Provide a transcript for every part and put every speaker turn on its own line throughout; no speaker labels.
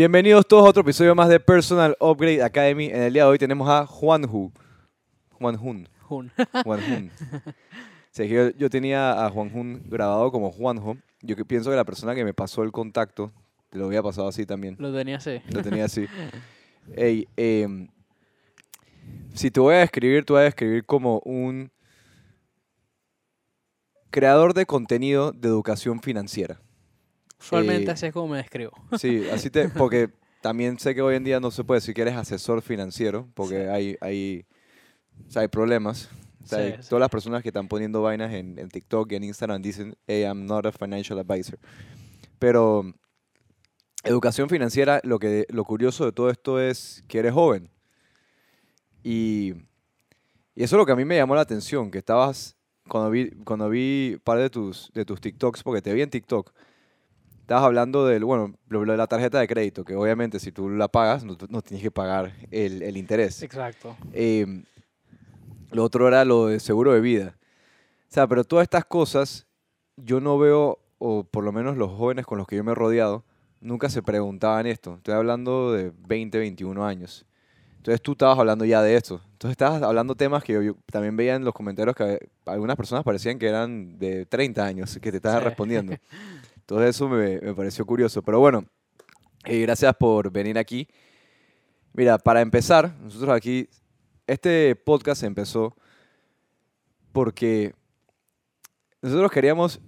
Bienvenidos todos a otro episodio más de Personal Upgrade Academy. En el día de hoy tenemos a Juanju. Juanjun.
Jun.
Sí, yo, yo tenía a Juanjun grabado como Juanjo. Yo que pienso que la persona que me pasó el contacto, te lo había pasado así también.
Lo tenía así.
Lo tenía así. Ey, em, si te voy a describir, te voy a describir como un creador de contenido de educación financiera.
Usualmente
Eh,
así es como me describo.
Sí, así te, porque también sé que hoy en día no se puede decir que eres asesor financiero, porque
Sí.
hay, hay, o sea, hay problemas. O sea,
Sí,
hay-
sí.
Todas las personas que están poniendo vainas en, en TikTok y en Instagram dicen, hey, I'm not a financial advisor. Pero educación financiera, lo, que, lo curioso de todo esto es que eres joven. Y, y eso es lo que a mí me llamó la atención, que estabas, cuando vi, cuando vi par de tus, de tus TikToks, porque te vi en TikTok, estabas hablando del, bueno, de la tarjeta de crédito, que obviamente si tú la pagas, no, no tienes que pagar el, el interés.
Exacto.
Eh, lo otro era lo de seguro de vida. O sea, pero todas estas cosas, yo no veo, o por lo menos los jóvenes con los que yo me he rodeado, nunca se preguntaban esto. Estoy hablando de 20, 21 años. Entonces tú estabas hablando ya de esto. Entonces estabas hablando temas que yo, yo también veía en los comentarios que algunas personas parecían que eran de 30 años que te estaban
Sí.
respondiendo. Entonces eso me, me pareció curioso. Pero bueno, eh, gracias por venir aquí. Mira, para empezar, nosotros aquí, este podcast empezó porque nosotros queríamos,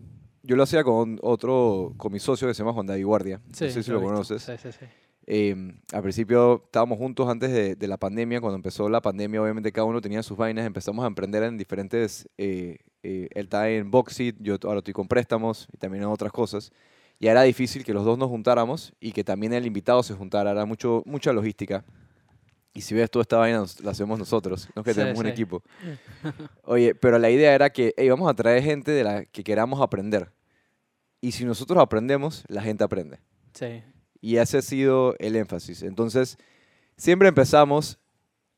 yo lo hacía con otro, con mi socio que se llama Juan David Guardia. no sé si
lo
conoces.
Sí, sí, sí.
Eh, al principio estábamos juntos antes de, de la pandemia. Cuando empezó la pandemia, obviamente cada uno tenía sus vainas. Empezamos a emprender en diferentes. eh, eh, él está en Boxit, yo ahora estoy con préstamos y también en otras cosas. Y era difícil que los dos nos juntáramos y que también el invitado se juntara. Era mucho, mucha logística. Y si ves, toda esta vaina la hacemos nosotros, no es que
Sí,
tenemos un
sí.
equipo. Oye, pero la idea era que hey, vamos a traer gente de la que queramos aprender. Y si nosotros aprendemos, la gente aprende.
Sí.
Y ese ha sido el énfasis. Entonces, siempre empezamos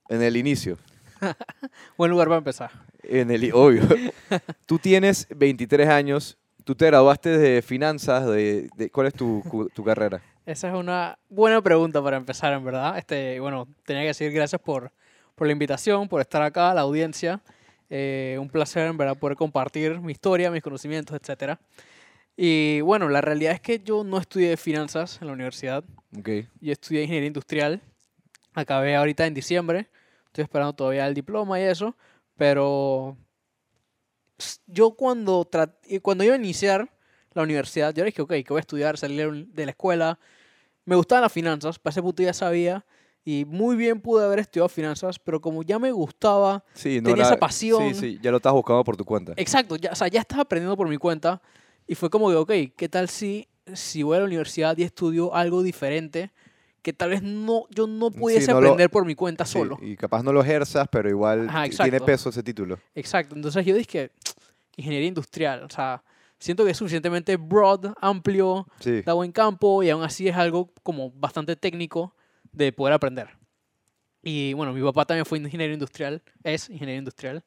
en el inicio.
Buen lugar para empezar.
En el, obvio. tú tienes 23 años, tú te graduaste de finanzas, de, de- ¿cuál es tu, tu carrera?
Esa es una buena pregunta para empezar, en verdad. Este, bueno, tenía que decir gracias por, por la invitación, por estar acá, la audiencia. Eh, un placer, en verdad, poder compartir mi historia, mis conocimientos, etcétera. Y bueno, la realidad es que yo no estudié finanzas en la universidad.
Ok.
Yo estudié ingeniería industrial. Acabé ahorita en diciembre. Estoy esperando todavía el diploma y eso. Pero yo cuando, cuando iba a iniciar la universidad, yo dije, ok, que voy a estudiar, salir de la escuela. Me gustaban las finanzas, para ese punto ya sabía. Y muy bien pude haber estudiado finanzas, pero como ya me gustaba,
Sí, no
Tenía
era-
esa pasión.
Sí, sí, ya lo estás buscando por tu cuenta.
Exacto, ya, o sea, ya estaba aprendiendo por mi cuenta y fue como que, ok, ¿qué tal si, si voy a la universidad y estudio algo diferente que tal vez no, yo no pudiese
no lo-
aprender por mi cuenta
Sí,
solo?
y capaz no lo ejerzas, pero igual
Ajá,
ti- tiene peso ese título.
Exacto, entonces yo dije, ingeniería industrial, o sea, siento que es suficientemente broad, amplio,
Sí.
da buen campo y aún así es algo como bastante técnico de poder aprender. Y bueno, mi papá también fue ingeniero industrial, es ingeniero industrial.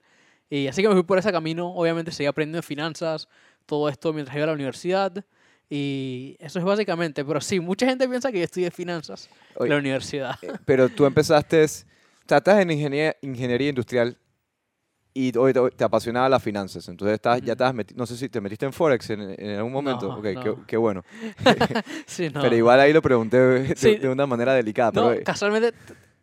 Y así que me fui por ese camino, obviamente seguí aprendiendo finanzas, todo esto mientras iba a la universidad. Y eso es básicamente, pero sí, mucha gente piensa que yo estudié finanzas en
Oye,
la universidad.
Eh, Pero tú empezaste, estás en ingeniería, ingeniería industrial y hoy te, apasionaba las finanzas. Entonces estás, ya estabas no sé si te metiste en Forex en, en algún momento.
No,
ok, qué,
no.
qué bueno.
Sí, no.
Pero igual ahí lo pregunté de,
Sí.
de una manera delicada. Pero, eh,
casualmente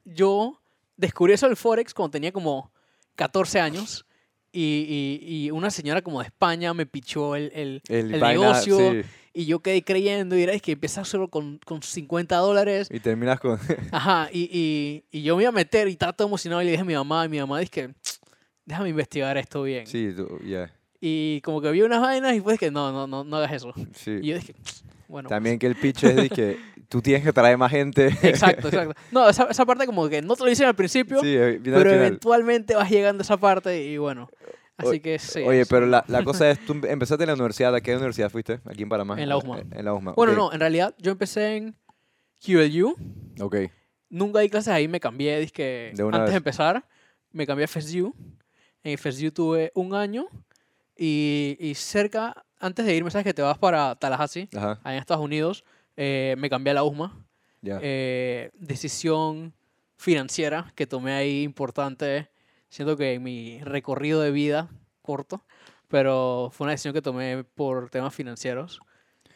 yo descubrí eso del Forex cuando tenía como 14 años y, y- y una señora como de España me pichó el, el,
el
el
vaina,
negocio
sí,
y yo quedé creyendo y era es que empezar solo con, con 50 dólares.
y terminas con...
Ajá, y, y, y yo me iba a meter y estaba todo emocionado y le dije a mi mamá y mi mamá dice que déjame investigar esto bien.
sí, tú- ya.
Y como que vi unas vainas y fue que no, no, no, no hagas eso.
sí.
Y yo dije, bueno.
También que el pitch es de que tú tienes que traer más gente.
Exacto, exacto. No, esa, esa parte como que no te lo dicen al principio,
sí, eh, al
pero eventualmente vas llegando a esa parte y bueno, Así que sí.
Oye, pero la, la cosa es, tú empezaste en la universidad, ¿a qué universidad fuiste? Aquí en Panamá.
En la USMA.
En la USMA.
Bueno,
ok,
no, en realidad yo empecé en QLU.
Ok,
Nunca di clases ahí, me cambié, dizque
De
antes
vez.
de empezar, me cambié a FSU. En FSU tuve un año y, y cerca, antes de irme, sabes que te vas para Tallahassee,
ajá,
allá en Estados Unidos, eh, me cambié a la USMA.
ya.
Eh, decisión financiera que tomé ahí importante. Siento que en mi recorrido de vida corto, pero fue una decisión que tomé por temas financieros.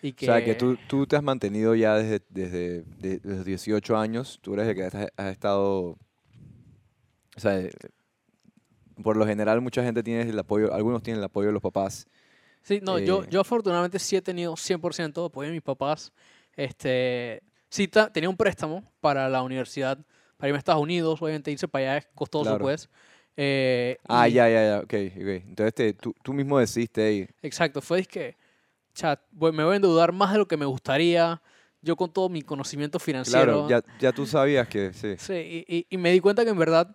Y que,
O sea, que tú, tú te has mantenido ya desde, desde, de- desde los 18 años, tú eres el que has, has estado, o sea, por lo general mucha gente tiene el apoyo, algunos tienen el apoyo de los papás.
Sí, no, yo,
eh,
yo afortunadamente sí he tenido 100% de apoyo de mis papás. Este, sí tenía un préstamo para la universidad, para irme a Estados Unidos, obviamente irse para allá es costoso,
Claro.
pues. Eh,
Ah,
y-
ya, ya, ya, ok, ok. Entonces te- tú, tú mismo decidiste ahí.
Exacto, fue que, chat, voy- me voy a endeudar más de lo que me gustaría, yo con todo mi conocimiento financiero.
Claro, ya, ya tú sabías que sí.
Sí, y, y- y me di cuenta que en verdad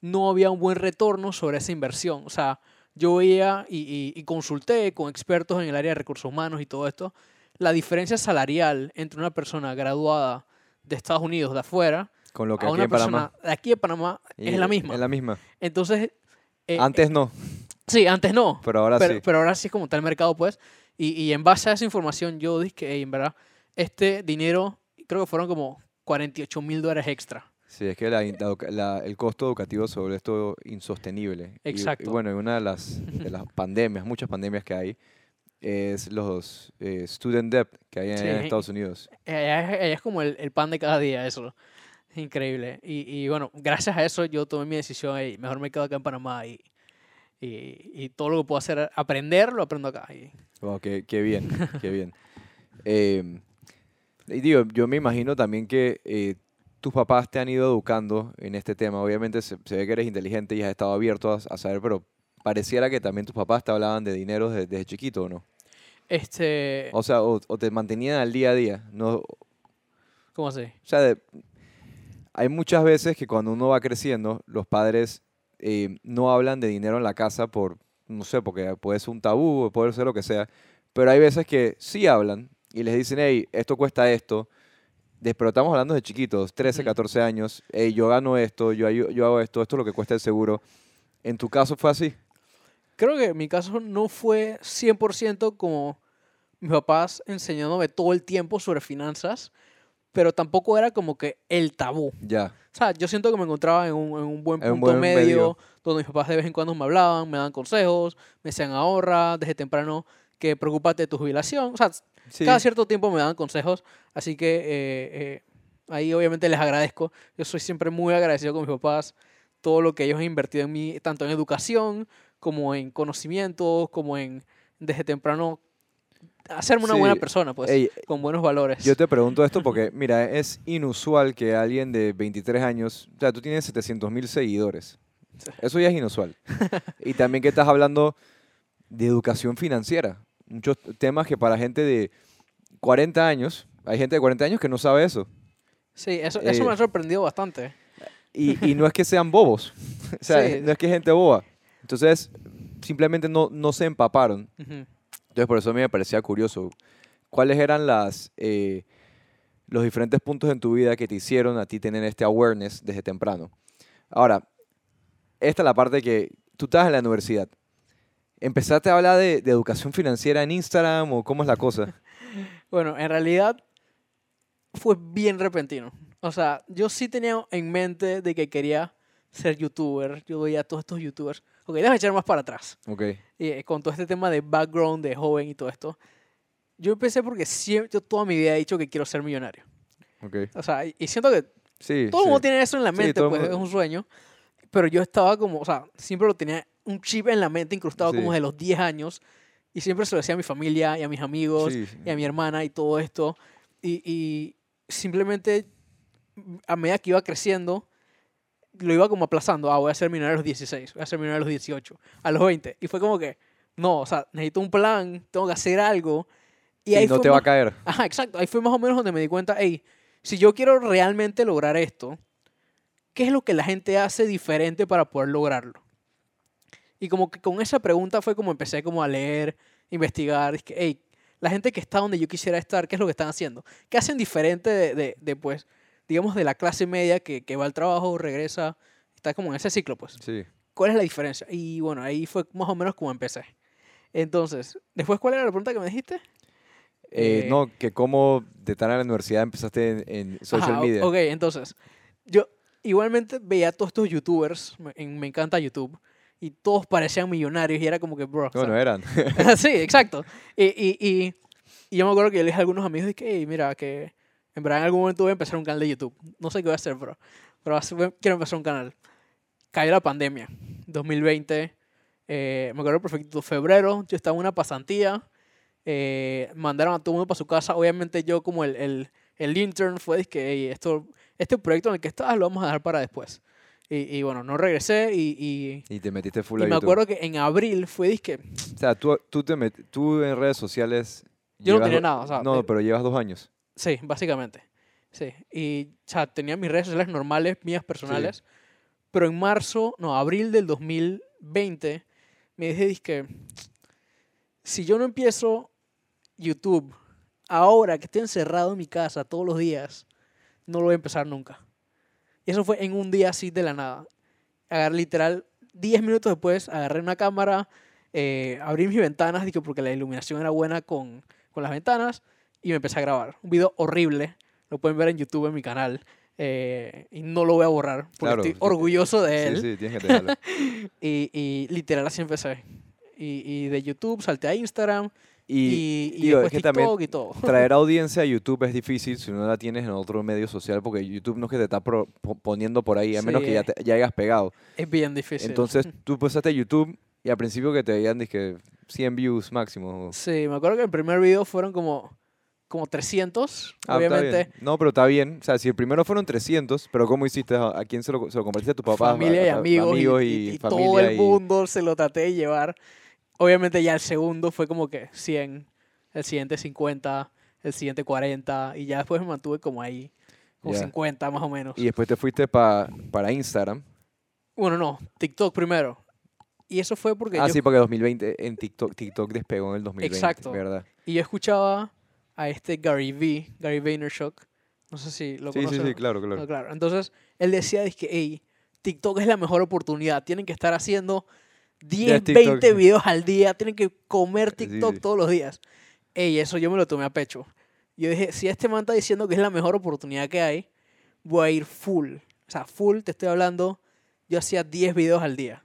no había un buen retorno sobre esa inversión. O sea, yo veía y, y- y consulté con expertos en el área de recursos humanos y todo esto, la diferencia salarial entre una persona graduada de Estados Unidos, de afuera,
Con lo que
a
aquí
una
en
persona
Panamá.
de aquí de Panamá es la misma.
Es la misma.
Entonces, eh,
Antes no,
sí, antes no.
pero ahora
pero,
sí.
pero ahora sí es como está el mercado, pues. Y, y en base a esa información, yo dije que, "Ey, en verdad, este dinero, creo que fueron como 48 mil dólares extra.
Sí, es que la la el costo educativo sobre esto insostenible. Y- Y,
Exacto.
bueno, y una de las, de las pandemias, muchas pandemias que hay, es los eh, student debt que hay en,
Sí.
en Estados Unidos.
Eh, es, es como el, el pan de cada día, eso. Es increíble. Y, y bueno, gracias a eso yo tomé mi decisión y mejor me quedo acá en Panamá y, y, y todo lo que puedo hacer, aprender, lo aprendo acá. Y,
Wow, qué, qué bien, qué bien. Eh, y digo, yo me imagino también que eh, tus papás te han ido educando en este tema. Obviamente se, se ve que eres inteligente y has estado abierto a, a saber, pero pareciera que también tus papás te hablaban de dinero desde, desde chiquito, ¿o no?
este,
O sea, o, o te mantenían al día a día. No,
¿Cómo así?
O sea, de- hay muchas veces que cuando uno va creciendo, los padres eh, no hablan de dinero en la casa por, no sé, porque puede ser un tabú, puede ser lo que sea, pero hay veces que sí hablan y les dicen, hey, esto cuesta esto, de- pero estamos hablando de chiquitos, 13,
Ujú.
14 años, hey, yo gano esto, yo, yo hago esto, esto es lo que cuesta el seguro. ¿En tu caso fue así?
Creo que mi caso no fue 100% como mis papás enseñándome todo el tiempo sobre finanzas, pero tampoco era como que el tabú.
Ya,
O sea, yo siento que me encontraba en un, en un buen
En un
punto
buen
medio,
medio.
donde mis papás de vez en cuando me hablaban, me daban consejos, me decían ahorra desde temprano que preocúpate de tu jubilación. O sea,
sí,
cada cierto tiempo me daban consejos, así que eh, eh, ahí obviamente les agradezco. Yo soy siempre muy agradecido con mis papás, todo lo que ellos han invertido en mí, tanto en educación como en conocimientos, como en desde temprano hacerme una
Sí,
buena persona, pues,
ey,
con buenos valores.
Yo te pregunto esto porque, mira, es inusual que alguien de 23 años, o sea, tú tienes 700 mil seguidores.
Sí.
Eso ya es inusual. y también que estás hablando de educación financiera. Muchos temas que para gente de 40 años, hay gente de 40 años que no sabe eso.
Sí, eso, eso me
eh,
ha sorprendido bastante.
Y, y no es que sean bobos. o sea,
Sí.
no es que es gente boba. Entonces, simplemente no, no se empaparon. Entonces, por eso a mí me parecía curioso. ¿Cuáles eran las, eh, los diferentes puntos en tu vida que te hicieron a ti tener este awareness desde temprano? Ahora, esta es la parte que tú estás en la universidad. ¿Empezaste a hablar de, de educación financiera en Instagram o cómo es la cosa?
Bueno, en realidad fue bien repentino. O sea, yo sí tenía en mente de que quería ser youtuber. Yo veía a todos estos youtubers. Ok, déjame echar más para atrás.
Ok,
eh, con todo este tema de background de joven y todo esto. Yo empecé porque siempre, yo toda mi vida he dicho que quiero ser millonario.
ok.
O sea, y, siento que
Sí,
todo el
sí.
mundo tiene eso en la
Sí,
mente,
el
pues
mundo-
es un sueño. Pero yo estaba como, o sea, siempre lo tenía un chip en la mente incrustado como
Sí.
de los 10 años. Y siempre se lo decía a mi familia y a mis amigos
Sí,
y a mi hermana y todo esto. Y, y simplemente a medida que iba creciendo, lo iba como aplazando. Ah, voy a ser millonario a los 16, voy a ser millonario a los 18, a los 20. Y fue como que, no, o sea, necesito un plan, tengo que hacer algo. Y
Sí,
ahí
no te va a caer.
Ajá, exacto. Ahí fue más o menos donde me di cuenta, hey, si yo quiero realmente lograr esto, ¿qué es lo que la gente hace diferente para poder lograrlo? Y como que con esa pregunta fue como empecé como a leer, investigar, es que, hey, la gente que está donde yo quisiera estar, ¿qué es lo que están haciendo? ¿Qué hacen diferente de, de, de, pues, digamos, de la clase media que, que va al trabajo, regresa, está como en ese ciclo, pues?
Sí.
¿Cuál es la diferencia? Y bueno, ahí fue más o menos como empecé. Entonces, después, ¿cuál era la pregunta que me dijiste?
Eh,
Eh,
no, que cómo de tan a la universidad empezaste en, en social
Ajá,
media.
Ok, entonces, yo igualmente veía a todos estos youtubers, me, me encanta YouTube, y todos parecían millonarios y era como que, bro. o
No, no
sea,
eran.
sí, exacto. Y, y, y, y yo me acuerdo que yo le dije a algunos amigos que, "Hey, mira, que en verdad en algún momento voy a empezar un canal de YouTube. No sé qué voy a hacer, bro. Pero quiero empezar un canal. Cayó la pandemia, 2020. eh, me acuerdo perfecto, febrero, yo estaba en una pasantía. eh, mandaron a todo el mundo para su casa. Obviamente yo como el, el, el intern fue que "Hey, esto, este proyecto en el que estás lo vamos a dejar para después. Y, y bueno, no regresé y, y,
Y te metiste full
y
a
me
YouTube.
acuerdo que en abril fue disque
O sea, tú, tú, te met- tú en redes sociales...
Yo no tenía nada, o sea,
no,
eh,
pero llevas dos años.
Sí, básicamente. Sí. Y, o sea, tenía mis redes sociales normales, mías personales. Pero en marzo, no, abril del 2020, me dije, que si yo no empiezo YouTube ahora que estoy encerrado en mi casa todos los días, no lo voy a empezar nunca. Eso fue en un día así de la nada. Agarré literal, 10 minutos después, agarré una cámara, eh, abrí mis ventanas, dije, porque la iluminación era buena con, con las ventanas, y me empecé a grabar. Un video horrible, lo pueden ver en YouTube en mi canal. eh, y no lo voy a borrar porque
Claro,
estoy orgulloso de él.
Sí, sí, tienes que dejarlo.
Y, y literal así empecé. Y, y de YouTube salté a Instagram y,
Y,
y,
digo, es que también
y todo.
traer audiencia a YouTube es difícil si no la tienes en otro medio social porque YouTube no es que te está pro- po- poniendo por ahí, a menos
Sí,
que ya,
eh.
te, ya hayas pegado.
Es bien difícil.
Entonces tú pasaste a YouTube y al principio que te veían dizque 100 views máximo.
Sí, me acuerdo que el primer video fueron como, como 300,
Ah,
obviamente.
No, pero está bien. O sea, si el primero fueron 300, pero ¿cómo hiciste? ¿A quién se lo, se lo compartiste? ¿A tu papá?
familia y
a- a-
amigos, y-
y,
y,
familia
todo el
y-
mundo se lo traté de llevar. Obviamente ya el segundo fue como que 100, el siguiente 50, el siguiente 40 y ya después me mantuve como ahí, como
Ya.
50 más o menos.
Y después te fuiste pa- para Instagram.
Bueno, no, TikTok primero. Y eso fue porque
Ah,
yo,
sí, porque 2020 en TikTok, TikTok despegó en el 2020.
Exacto.
¿Verdad?
y yo escuchaba a este Gary V, Gary Vaynerchuk. No sé si lo
Sí, sí,
conoces.
sí, claro, claro.
No, claro. Entonces, él decía, que hey, TikTok es la mejor oportunidad. Tienen que estar haciendo 10,
TikTok.
20 videos al día. Tienen que comer TikTok
sí.
todos los días. Ey, eso yo me lo tomé a pecho. Yo dije, si este man está diciendo que es la mejor oportunidad que hay, voy a ir full. O sea, full, te estoy hablando, yo hacía 10 videos al día.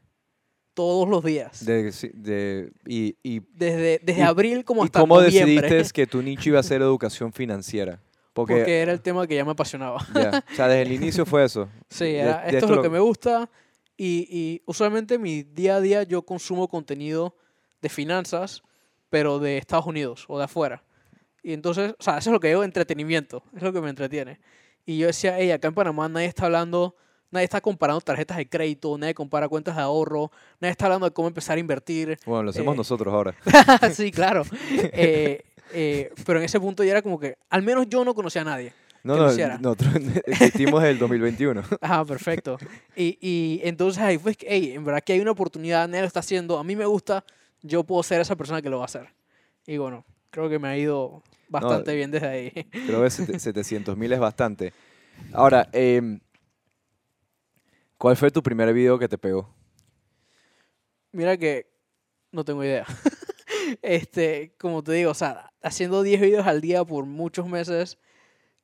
Todos los días.
De, y, y,
desde desde
y-
abril como
¿y
hasta
cómo
noviembre.
decidiste que tu nicho iba a ser educación financiera? Porque,
Porque era el tema que ya me apasionaba.
o sea, desde el inicio fue eso.
Sí, era,
de
esto es lo que me gusta y, y usualmente mi día a día yo consumo contenido de finanzas, pero de Estados Unidos o de afuera. Y entonces, o sea, eso es lo que digo, entretenimiento, es lo que me entretiene. Y yo decía, hey, acá en Panamá nadie está hablando, nadie está comparando tarjetas de crédito, nadie compara cuentas de ahorro, nadie está hablando de cómo empezar a invertir.
Bueno, lo hacemos
Eh,
nosotros ahora.
sí, claro. Eh, eh, pero en ese punto ya era como que, al menos yo no conocía a nadie.
No, no,
hiciera.
nosotros existimos el 2021.
Ajá, perfecto. Y, y entonces ahí fue que, hey, en verdad que hay una oportunidad, nadie lo está haciendo, a mí me gusta, yo puedo ser esa persona que lo va a hacer. Y bueno, creo que me ha ido bastante bien desde ahí.
Creo que 700 mil es bastante. Ahora, em, ¿cuál fue tu primer video que te pegó?
Mira que no tengo idea. este, como te digo, o sea, haciendo 10 videos al día por muchos meses,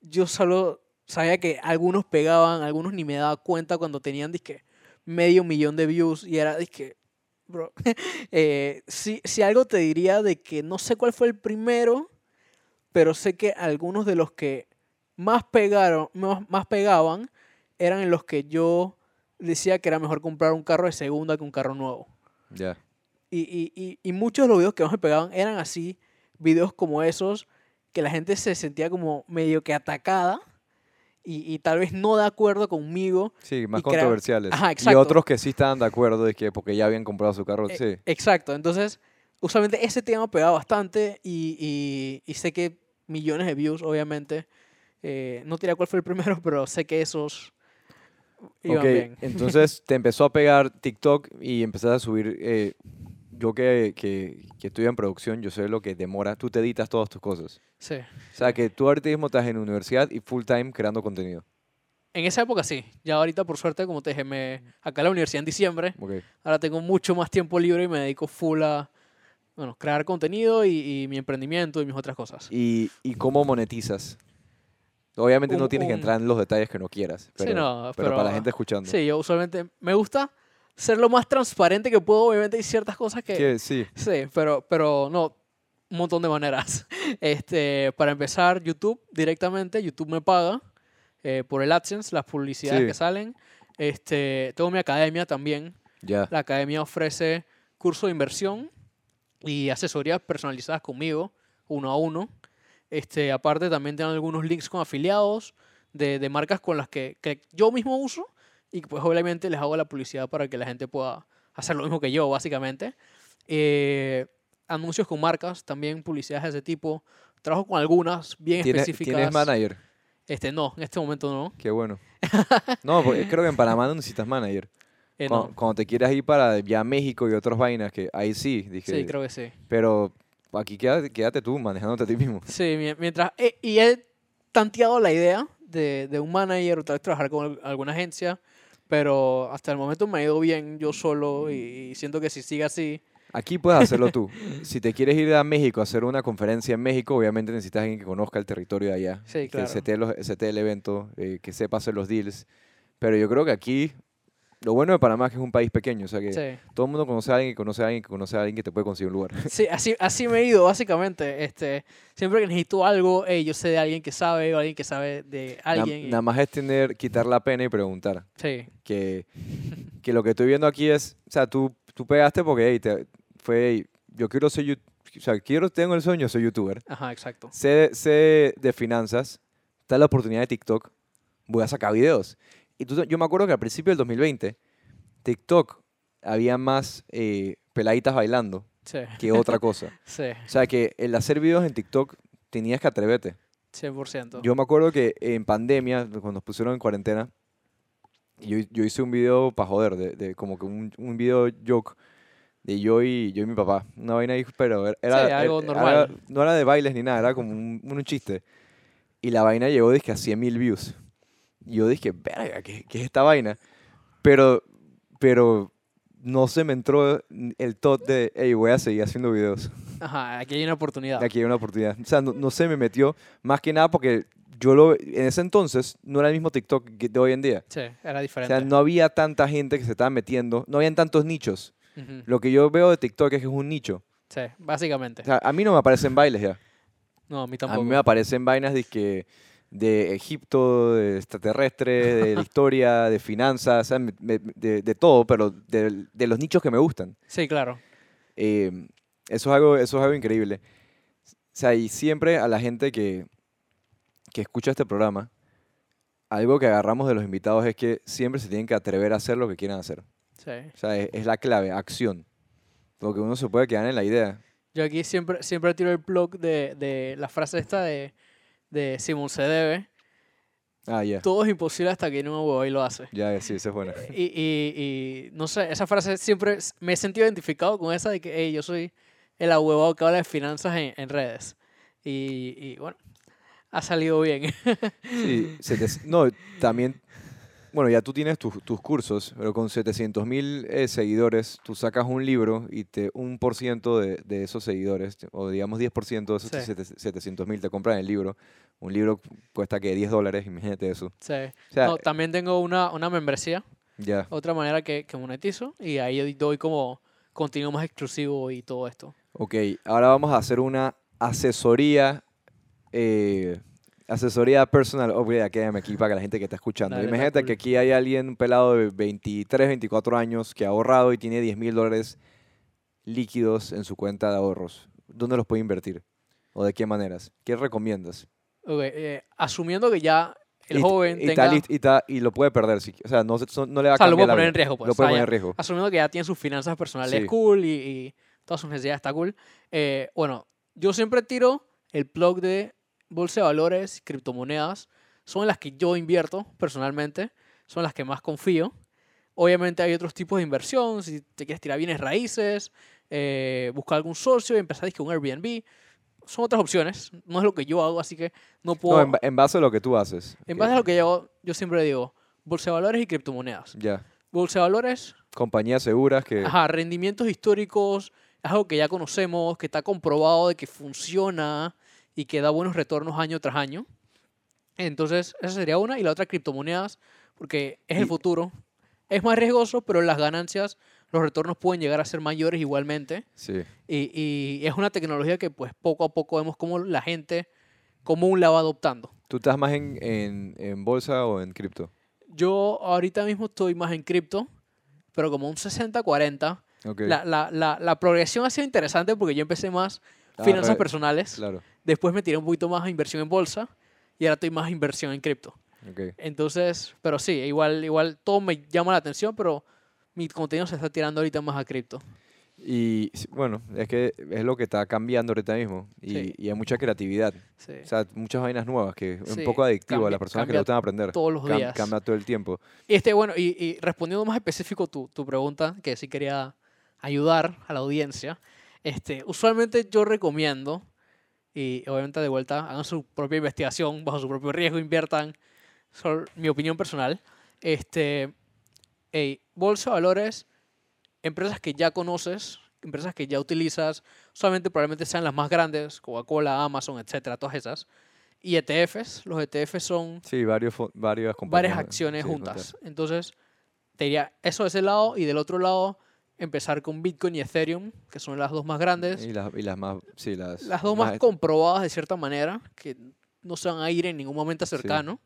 yo solo sabía que algunos pegaban, algunos ni me daba cuenta cuando tenían, disque, medio millón de views y era, disque, bro, eh, si, si algo te diría de que no sé cuál fue el primero, pero sé que algunos de los que más pegaron, más, más pegaban, eran en los que yo decía que era mejor comprar un carro de segunda que un carro nuevo.
Ya.
Y, y, y, y muchos de los videos que más me pegaban eran así, videos como esos, que la gente se sentía como medio que atacada y, y tal vez no de acuerdo conmigo.
Sí, más
Y
controversiales.
Ajá,
y otros que sí estaban de acuerdo de que porque ya habían comprado su carro.
Eh,
Sí.
Exacto, entonces usualmente ese tema pegaba bastante y, y, y sé que millones de views, obviamente. Eh, no diré cuál fue el primero, pero sé que esos iban bien.
entonces te empezó a pegar TikTok y empezaste a subir. eh, yo que, que, que estudio en producción, yo sé lo que demora. Tú te editas todas tus cosas.
Sí.
O sea, que tú ahorita mismo estás en universidad y full time creando contenido.
En esa época sí. Ya ahorita, por suerte, como te dije, me acá en la universidad en diciembre.
Ok.
Ahora tengo mucho más tiempo libre y me dedico full a bueno, crear contenido y, y mi emprendimiento y mis otras cosas.
¿Y, y cómo monetizas? Obviamente no
Un-
tienes que
un-
entrar en los detalles que no quieras. Pero,
sí, no,
pero para la
pero-
gente escuchando.
Sí, yo usualmente me gusta ser lo más transparente que puedo. Obviamente hay ciertas cosas que...
Que sí.
Sí, pero, pero no, un montón de maneras. Este, para empezar, YouTube directamente, YouTube me paga eh, por el AdSense, las publicidades
Sí.
que salen. Este, tengo mi academia también.
Ya.
La academia ofrece curso de inversión y asesorías personalizadas conmigo, uno a uno. Este, aparte también tengo algunos links con afiliados de, de marcas con las que, que yo mismo uso y pues obviamente les hago la publicidad para que la gente pueda hacer lo mismo que yo, básicamente. Eh, anuncios con marcas, también publicidades de ese tipo. Trabajo con algunas bien
¿Tienes,
específicas.
¿Tienes manager?
Este, no, en este momento no.
Qué bueno. No, porque creo que en Panamá no necesitas manager.
Eh,
cuando,
no.
cuando te quieras ir para ya México y otras vainas, que ahí sí, dije.
Sí, creo que sí.
Pero aquí quédate, quédate tú manejándote a ti mismo.
Sí, mi- mientras. eh, y he tanteado la idea de, de un manager o tal vez trabajar con al- alguna agencia, pero hasta el momento me ha ido bien yo solo y, y siento que si sigue así.
Aquí puedes hacerlo tú. Si te quieres ir a México a hacer una conferencia en México, obviamente necesitas alguien que conozca el territorio de allá.
Sí, claro.
Que setee, los, setee el evento, eh, que sepa hacer los deals. Pero yo creo que aquí, lo bueno de Panamá es que es un país pequeño, o sea que
Sí,
todo el mundo conoce a alguien que conoce a alguien que conoce a alguien que te puede conseguir un lugar.
Sí, así, así me he ido, básicamente. Este, siempre que necesito algo, hey, yo sé de alguien que sabe o alguien que sabe de
Na-
alguien. y-
Nada más es tener, quitar la pena y preguntar.
sí,
Que, que lo que estoy viendo aquí es, o sea, tú, tú pegaste porque hey, te- fue, hey, yo quiero ser, o sea, quiero, tengo el sueño, soy youtuber.
ajá, exacto.
sé, sé de finanzas, está la oportunidad de TikTok, voy a sacar videos. Y tú, yo me acuerdo que al principio del 2020, TikTok había más eh, peladitas bailando
Sí,
que otra cosa.
sí,
O sea que el hacer videos en TikTok tenías que atreverte.
100%.
Yo me acuerdo que en pandemia, cuando nos pusieron en cuarentena, yo, yo hice un video para joder, de, de como que un, un video joke de yo y, yo y mi papá. Una vaina ahí, pero era, era-
Sí, algo
era-
normal.
no era de bailes ni nada, era como un, un chiste. Y la vaina llegó dizque a 100 mil views. Yo dije, verga, ¿qué, ¿qué es esta vaina? Pero, pero no se me entró el tot de, hey, voy a seguir haciendo videos.
Ajá, aquí hay una oportunidad.
Aquí hay una oportunidad. O sea, no, no se me metió más que nada porque yo lo en ese entonces no era el mismo TikTok de hoy en día.
Sí, era
O
diferente.
sea, no había tanta gente que se estaba metiendo, no habían tantos nichos. Lo que yo veo de TikTok es que es un nicho.
Sí, básicamente.
O sea, a mí no me aparecen bailes ya.
No, a mí
A
tampoco.
mí me aparecen vainas de, que, de Egipto, de extraterrestre, de la historia, de finanzas, me- me- de, de todo, pero de, de los nichos que me gustan.
Sí, claro.
Eh, eso, es algo, eso es algo increíble. O sea, y siempre a la gente que, que escucha este programa, algo que agarramos de los invitados es que siempre se tienen que atrever a hacer lo que quieran hacer.
Sí.
O sea, es, es la clave, acción. Porque uno se puede quedar en la idea.
Yo aquí siempre, siempre tiro el blog de, de la frase esta de, de Simón se debe.
Ah, ya.
Todo es imposible hasta que no huevo y lo hace.
Ya, sí, esa es buena.
Y, y, y no sé, esa frase siempre me he sentido identificado con esa de que hey, yo soy el ahuevado que habla de finanzas en, en redes. Y, y bueno, ha salido bien.
Sí, sete- no, también, bueno, ya tú tienes tus, tus cursos, pero con 700 mil seguidores, tú sacas un libro y te un por ciento de, de esos seguidores, o digamos 10% de esos
Sí.
700 mil te compran el libro. Un libro cuesta que 10 dólares, imagínate eso.
Sí.
O sea,
No, también tengo una, una membresía,
ya.
otra manera que, que monetizo, y ahí doy- doy como contenido más exclusivo y todo esto.
Ok, ahora vamos a hacer una asesoría, eh, asesoría personal. Oh, voy a quedarme aquí para que la gente que está escuchando.
Dale,
Imagínate
cool.
que aquí hay alguien, un pelado de 23, 24 años que ha ahorrado y tiene 10 mil dólares líquidos en su cuenta de ahorros. ¿Dónde los puede invertir? ¿O de qué maneras? ¿Qué recomiendas?
Eh, asumiendo que ya el
Y-
joven
y,
tenga...
está y, está- y lo puede perder. si- o sea, no, le va a
o sea, lo puede poner en riesgo, pues.
Lo puede poner
ya.
en riesgo.
asumiendo que ya tiene sus finanzas personales
Sí.
cool y, todas sus necesidades está cool. Eh, bueno, yo siempre tiro el blog de bolsa de valores, criptomonedas. Son las que yo invierto personalmente. son las que más confío. Obviamente hay otros tipos de inversión, si te quieres tirar bienes raíces, eh, buscar algún socio y empezar con un Airbnb. Son otras opciones, no es lo que yo hago, así que no puedo...
No, en, ba- en base a lo que tú haces.
en base a lo que yo hago, yo siempre digo, bolsa de valores y criptomonedas.
Ya.
Bolsa de valores,
Compañías seguras que...
Ajá, rendimientos históricos, es algo que ya conocemos, que está comprobado de que funciona y que da buenos retornos año tras año. Entonces, esa sería una. Y la otra, criptomonedas, porque es el futuro. Es más riesgoso, pero las ganancias, los retornos pueden llegar a ser mayores igualmente.
Sí.
Y, y es una tecnología que pues poco a poco vemos cómo la gente común la va adoptando.
¿Tú estás más en, en, en bolsa o en cripto?
Yo ahorita mismo estoy más en cripto, pero como un 60-40.
Ok.
La, la, la, la progresión ha sido interesante porque yo empecé más
Ah,
finanzas personales,
Claro.
Después me tiré un poquito más a inversión en bolsa y ahora estoy más a inversión en cripto.
Ok.
Entonces, pero sí, igual, igual todo me llama la atención, pero mi contenido se está tirando ahorita más a cripto.
Y bueno, es que es lo que está cambiando ahorita mismo. Y,
Sí.
y hay mucha creatividad.
Sí.
O sea, muchas vainas nuevas que es
Sí,
un poco adictivo a
cambia-
las personas que le gustan aprender.
todos los
Cam-
días.
Cambia todo el tiempo.
Y este, bueno, y, y respondiendo más específico tu, tu pregunta, que sí quería ayudar a la audiencia, este, usualmente yo recomiendo, y obviamente de vuelta, hagan su propia investigación, bajo su propio riesgo, inviertan, son mi opinión personal, este, ey, bolsa de valores, empresas que ya conoces, empresas que ya utilizas, solamente probablemente sean las más grandes, Coca-Cola, Amazon, etcétera, todas esas. Y ETFs, los ETFs son
Sí, varios, varias compañías.
varias acciones
sí,
juntas. Entonces, te diría eso de ese lado y del otro lado empezar con Bitcoin y Ethereum, que son las dos más grandes,
Y las, y las más, sí, las,
las dos más comprobadas de cierta manera, que no se van a ir en ningún momento cercano.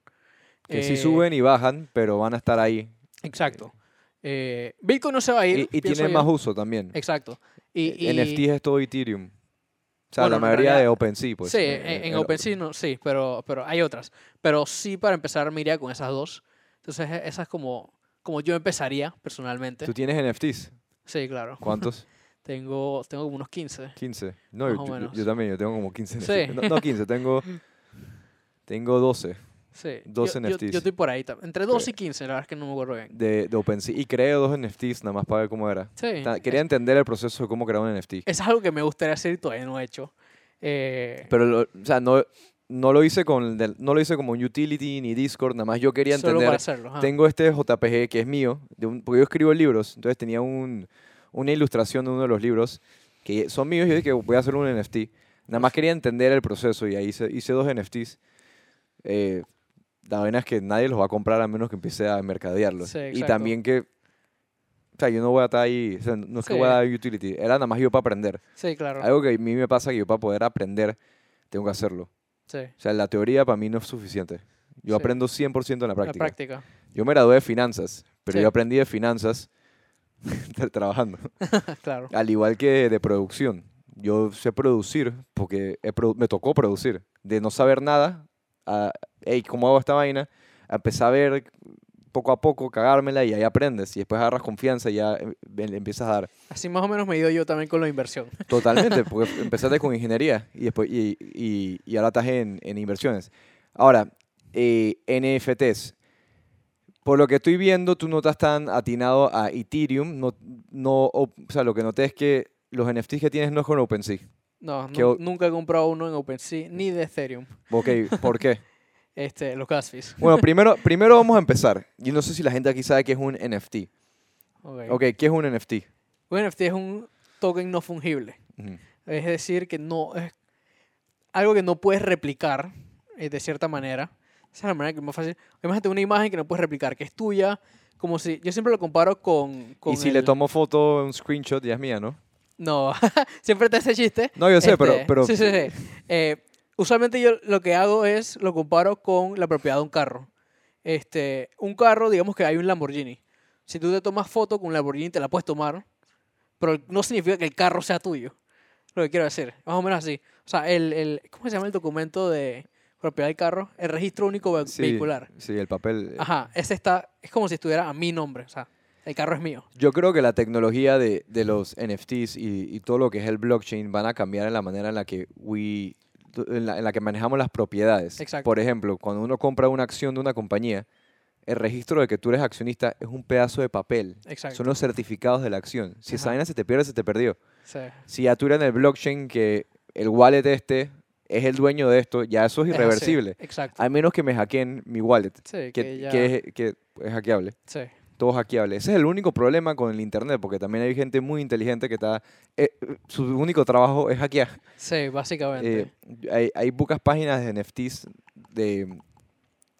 que sí
Eh,
suben y bajan, pero van a estar ahí.
Exacto. Eh, Bitcoin no se va a ir.
Y, y
yo.
más uso también.
Exacto. Y, y-
NFTs es todo Ethereum. O sea,
Bueno,
la mayoría de OpenSea, pues.
sí,
eh,
en, en
el-
OpenSea no, sí, pero, pero hay otras. Pero sí, para empezar, me iría con esas dos. Entonces, e- esa es como, como yo empezaría personalmente.
¿Tú tienes NFTs?
Sí, claro.
¿Cuántos?
Tengo, tengo como unos 15.
15. No, yo, yo- yo también, yo tengo como 15.
Sí.
NFTs. No, no 15, tengo, tengo 12
Sí.
Dos
yo, yo-
NFTs.
Yo, estoy por ahí. tam- Entre 12 y 15, la verdad es que no me acuerdo bien.
de, de OpenSea. Y creé dos NFTs nada más para ver cómo era.
Sí.
Quería entender el proceso de cómo crear un NFT.
Es algo que me gustaría hacer y todavía no he hecho. Eh,
Pero, lo- o sea, no, no, lo hice con no lo hice como un utility ni Discord, nada más yo quería
solo
entender.
para hacerlo.
Tengo este JPG que es mío, de un- porque yo escribo libros, entonces tenía un, una ilustración de uno de los libros que son míos y yo dije voy a hacer un NFT. Nada más quería entender el proceso y ahí hice, hice dos NFTs. Eh, la vaina es que nadie los va a comprar a menos que empiece a mercadearlos.
Sí,
y también que, o sea, yo no voy a estar ahí, o sea, no es que
Sí.
voy a dar utility, era nada más yo para aprender.
Sí, claro.
Algo que a mí me pasa que yo para poder aprender tengo que hacerlo.
Sí.
O sea, la teoría para mí no es suficiente. Yo
Sí.
aprendo 100% en la
La
práctica.
práctica.
Yo me gradué de finanzas, pero
Sí.
yo aprendí de finanzas tra- trabajando.
claro.
Al igual que de producción. Yo sé producir porque produ- me tocó producir. De no saber nada, a, hey, ¿cómo hago esta vaina? A empezar a ver poco a poco, cagármela y ahí aprendes. Y después agarras confianza y ya eh, le empiezas a dar.
Así más o menos me he ido yo también con la inversión.
Totalmente, porque empezaste con ingeniería y después y, y- y ahora estás en, en inversiones. Ahora, eh, NFTs. Por lo que estoy viendo, tú no estás tan atinado a Ethereum. No, no, o sea, lo que noté es que los NFTs que tienes no es con OpenSea.
No,
¿Qué
nu-
o-
nunca he comprado uno en OpenSea ni de Ethereum.
Ok, ¿por qué?
Este, los gas fees.
Bueno, primero, primero vamos a empezar. Yo no sé si la gente aquí sabe qué es un NFT.
Ok.
Ok, ¿qué es un NFT?
Un NFT es un token no fungible.
Ujú.
Es decir, que no es algo que no puedes replicar eh, de cierta manera. Esa es la manera que es más fácil. Imagínate una imagen que no puedes replicar, que es tuya, como si. Yo siempre lo comparo con. con
Y si le
el-
tomo foto, un screenshot, ya es mía, ¿no?
No, siempre te hace chiste.
No, yo sé, pero,
Este,
pero
Sí, sí, sí. Eh, usualmente yo lo que hago es lo comparo con la propiedad de un carro. Este, un carro, digamos que hay un Lamborghini. Si tú te tomas foto con un Lamborghini, te la puedes tomar, pero no significa que el carro sea tuyo. Lo que quiero decir, más o menos así. O sea, el, el ¿cómo se llama el documento de propiedad del carro? El registro único ve-
sí,
vehicular.
Sí, el papel. eh,
Ajá, ese está, es como si estuviera a mi nombre. O sea, el carro es mío.
Yo creo que la tecnología de, de los NFTs y, y todo lo que es el blockchain van a cambiar en la manera en la que we, en la, en la que manejamos las propiedades.
Exacto.
Por ejemplo, cuando uno compra una acción de una compañía, el registro de que tú eres accionista es un pedazo de papel.
Exacto.
Son los certificados de la acción. Si esa
Ajá.
vaina se te pierde, se te perdió.
Sí.
Si ya tú eres en el blockchain que el wallet este es el dueño de esto, ya eso es irreversible.
Exacto.
A menos que me hackeen mi wallet,
Sí,
que,
que ya-
que es, que es hackeable.
sí.
Todo es hackeable. Ese es el único problema con el Internet, porque también hay gente muy inteligente que está... eh, su único trabajo es hackear.
Sí, básicamente.
Eh, hay, hay pocas páginas de NFTs, de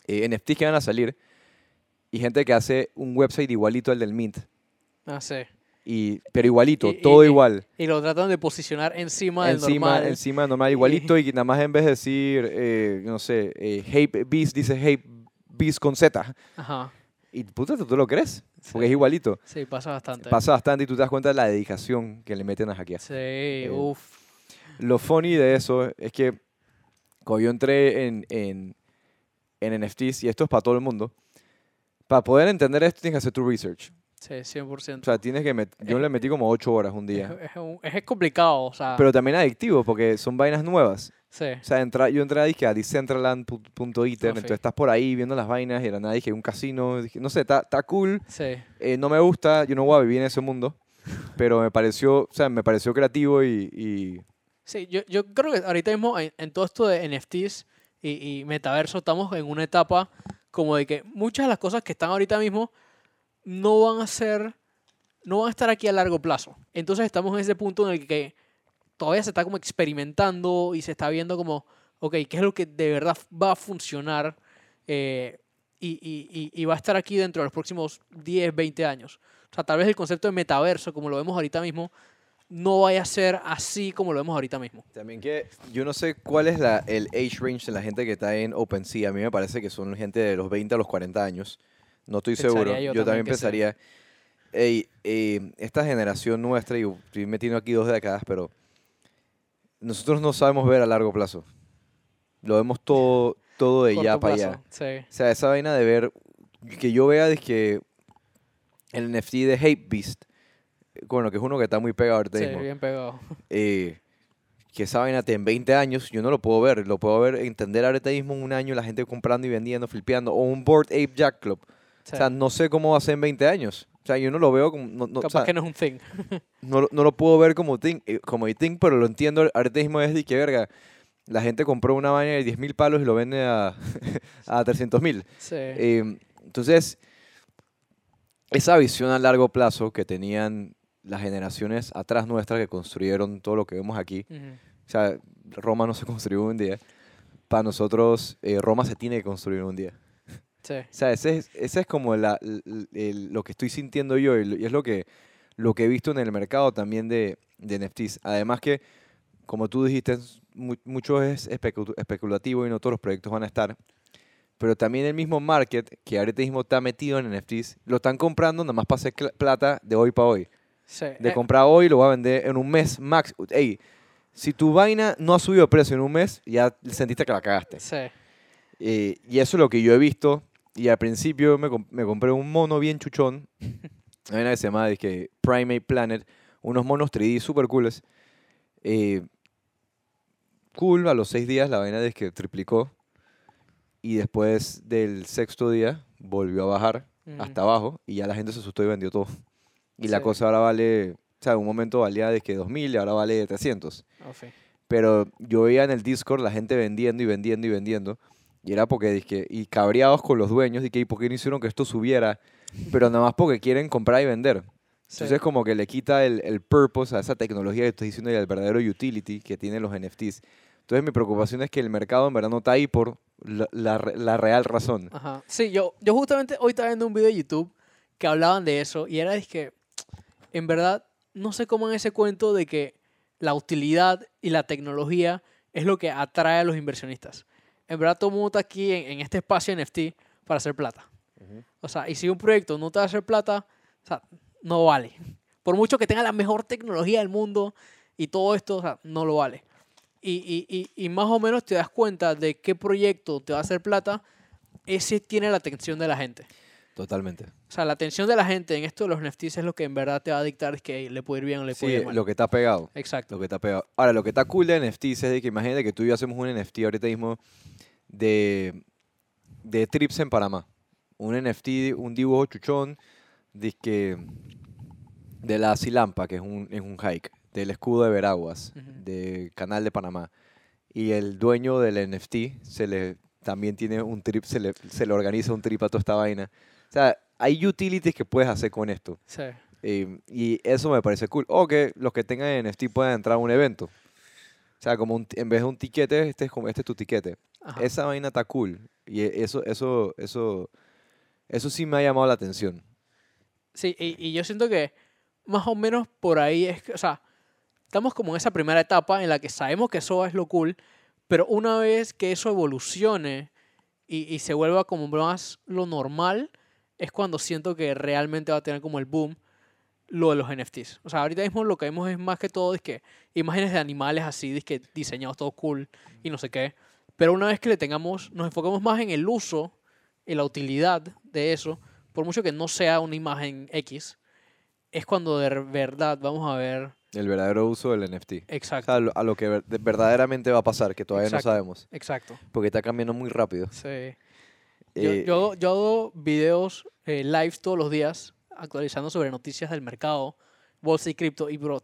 eh, NFTs que van a salir, y gente que hace un website igualito al del Mint.
ah, sí.
Y, pero igualito,
Y-
todo
y-
igual.
Y lo tratan de posicionar encima del
encima,
normal.
encima normal, igualito, y nada más en vez de decir, eh, no sé, eh, Hey Beast, dice Hey Beast con Z.
Ajá.
Y puta, ¿tú, tú lo crees? Porque
Sí.
es igualito.
Sí, pasa bastante.
Pasa bastante y tú te das cuenta de la dedicación que le meten a hackear.
Sí, uff.
Lo funny de eso es que cuando yo entré en, en, en NFTs, y esto es para todo el mundo, para poder entender esto tienes que hacer tu research.
Sí, 100%.
O sea, tienes que met- yo le metí como 8 horas un
es,
día.
es un- es complicado, o sea.
Pero también adictivo porque son vainas nuevas.
Sí.
O sea, entra, yo entré a, dizque, a decentraland.iter,
Ah, sí.
entonces estás por ahí viendo las vainas y era nada, dije, un casino, dije, no sé, está está cool,
Sí.
eh, no me gusta, yo no voy a vivir en ese mundo, pero me pareció, o sea, me pareció creativo y, y
Sí, yo, yo creo que ahorita mismo en, en todo esto de NFTs y, y metaverso estamos en una etapa como de que muchas de las cosas que están ahorita mismo no van a ser, no van a estar aquí a largo plazo. Entonces estamos en ese punto en el que todavía se está como experimentando y se está viendo como, ok, ¿qué es lo que de verdad va a funcionar eh, y, y- y- va a estar aquí dentro de los próximos 10, 20 años? O sea, tal vez el concepto de metaverso, como lo vemos ahorita mismo, no vaya a ser así como lo vemos ahorita mismo.
también que yo no sé cuál es la, el age range de la gente que está en OpenSea, a mí me parece que son gente de los 20 a los 40 años, no estoy
Pensaría
seguro,
yo
yo,
también
pensaría, ey, eh, esta generación nuestra, y estoy metiendo aquí dos décadas, pero nosotros no sabemos ver a largo plazo, lo vemos todo, todo de ya
Corto
para
plazo,
allá.
Sí.
O sea, esa vaina de ver, que yo vea es que el NFT de Hate Beast, bueno, que es uno que está muy pegado ahorita
Sí,
mismo,
bien pegado.
eh, que esa vaina en 20 años yo no lo puedo ver, lo puedo ver, entender ahorita mismo un año la gente comprando y vendiendo, flipeando, o un Board Ape Jack Club.
Sí.
O sea, no sé cómo va a ser en 20 años. O sea, yo no lo veo como, no, no, o
Capaz
sea,
que no es un thing.
no, lo- no lo puedo ver como thing, eh, como thing, pero lo entiendo ahorita mismo es de que, verga, la gente compró una vaina de 10 mil palos y lo vende a, a 300 mil.
Sí.
Eh, entonces, esa visión a largo plazo que tenían las generaciones atrás nuestras que construyeron todo lo que vemos aquí,
Ujú.
o sea, Roma no se construyó un día, para nosotros eh, Roma se tiene que construir un día.
Sí.
O sea, ese es, ese es como la- l- el- lo que estoy sintiendo yo y, es lo que, lo que he visto en el mercado también de, de NFTs. Además que, como tú dijiste, mu- mucho es especu- especulativo y no todos los proyectos van a estar. Pero también el mismo market, que ahorita mismo está metido en NFTs, lo están comprando nada más para hacer plata de hoy para hoy.
Sí.
De
Eh,
comprar hoy lo va a vender en un mes max. Ey, si tu vaina no ha subido de precio en un mes, ya sentiste que la cagaste.
sí.
Eh, y eso es lo que yo he visto. Y al principio me, com- me compré un mono bien chuchón. Hay una que se llama dizque, Primate Planet. Unos monos 3D super cooles. Eh, cool, a los seis días la vaina es que triplicó. Y después del sexto día volvió a bajar hasta abajo. Y ya la gente se asustó y vendió todo. Y la cosa ahora vale. O sea, en un momento valía de que 2000 y ahora vale 300.
Oh, sí.
Pero yo veía en el Discord la gente vendiendo y vendiendo y vendiendo. Y era porque, dizque, y cabreados con los dueños, de que, ¿y por qué no hicieron que esto subiera? Pero nada más porque quieren comprar y vender.
Sí.
Entonces como que le quita el, el purpose a esa tecnología que estoy diciendo y al verdadero utility que tienen los NFTs. Entonces mi preocupación es que el mercado en verdad no está ahí por la, la la real razón.
Ajá. Sí, yo, yo justamente hoy estaba viendo un video de YouTube que hablaban de eso y era que, en verdad, no sé cómo en ese cuento de que la utilidad y la tecnología es lo que atrae a los inversionistas. En verdad, todo mundo está aquí en, en este espacio NFT para hacer plata. O sea, y si un proyecto no te va a hacer plata, o sea, no vale. Por mucho que tenga la mejor tecnología del mundo y todo esto, o sea, no lo vale. Y, y, y, y más o menos te das cuenta de qué proyecto te va a hacer plata, ese tiene la atención de la gente.
Totalmente.
O sea, la atención de la gente en esto de los NFTs es lo que en verdad te va a dictar es que le puede ir bien o le puede
Sí,
ir mal.
lo que está pegado.
Exacto.
Lo que está pegado. Ahora, lo que está cool de NFTs es de que imagínate que tú y yo hacemos un NFT ahorita mismo de, de trips en Panamá. un NFT, un dibujo chuchón, dizque de la Silampa, que es un, es un hike, del escudo de Veraguas,
Ujú.
del canal de Panamá. Y el dueño del NFT se le, también tiene un trip, se le, se le organiza un trip a toda esta vaina. O sea, hay utilities que puedes hacer con esto.
Sí.
Eh, y eso me parece cool. O que los que tengan NFT puedan entrar a un evento. O sea, como un en vez de un tiquete, este es, como, este es tu tiquete.
Ajá.
Esa vaina está cool. Y e- eso, eso, eso, eso sí me ha llamado la atención.
Sí, y, y yo siento que más o menos por ahí es que, o sea, estamos como en esa primera etapa en la que sabemos que eso es lo cool, pero una vez que eso evolucione y, y se vuelva como más lo normal, es cuando siento que realmente va a tener como el boom lo de los NFTs. O sea, ahorita mismo lo que vemos es más que todo es que imágenes de animales así, que diseñados todo cool y no sé qué. Pero una vez que le tengamos, nos enfocamos más en el uso y la utilidad de eso, por mucho que no sea una imagen X, es cuando de verdad vamos a ver
El verdadero uso del NFT. O
exacto.
sea, a lo que ver- de- verdaderamente va a pasar, que todavía
Exacto.
no sabemos.
Exacto.
Porque está cambiando muy rápido.
Sí. Yo,
Eh,
yo, yo hago videos eh, live todos los días actualizando sobre noticias del mercado, bolsa y cripto. Y, bro,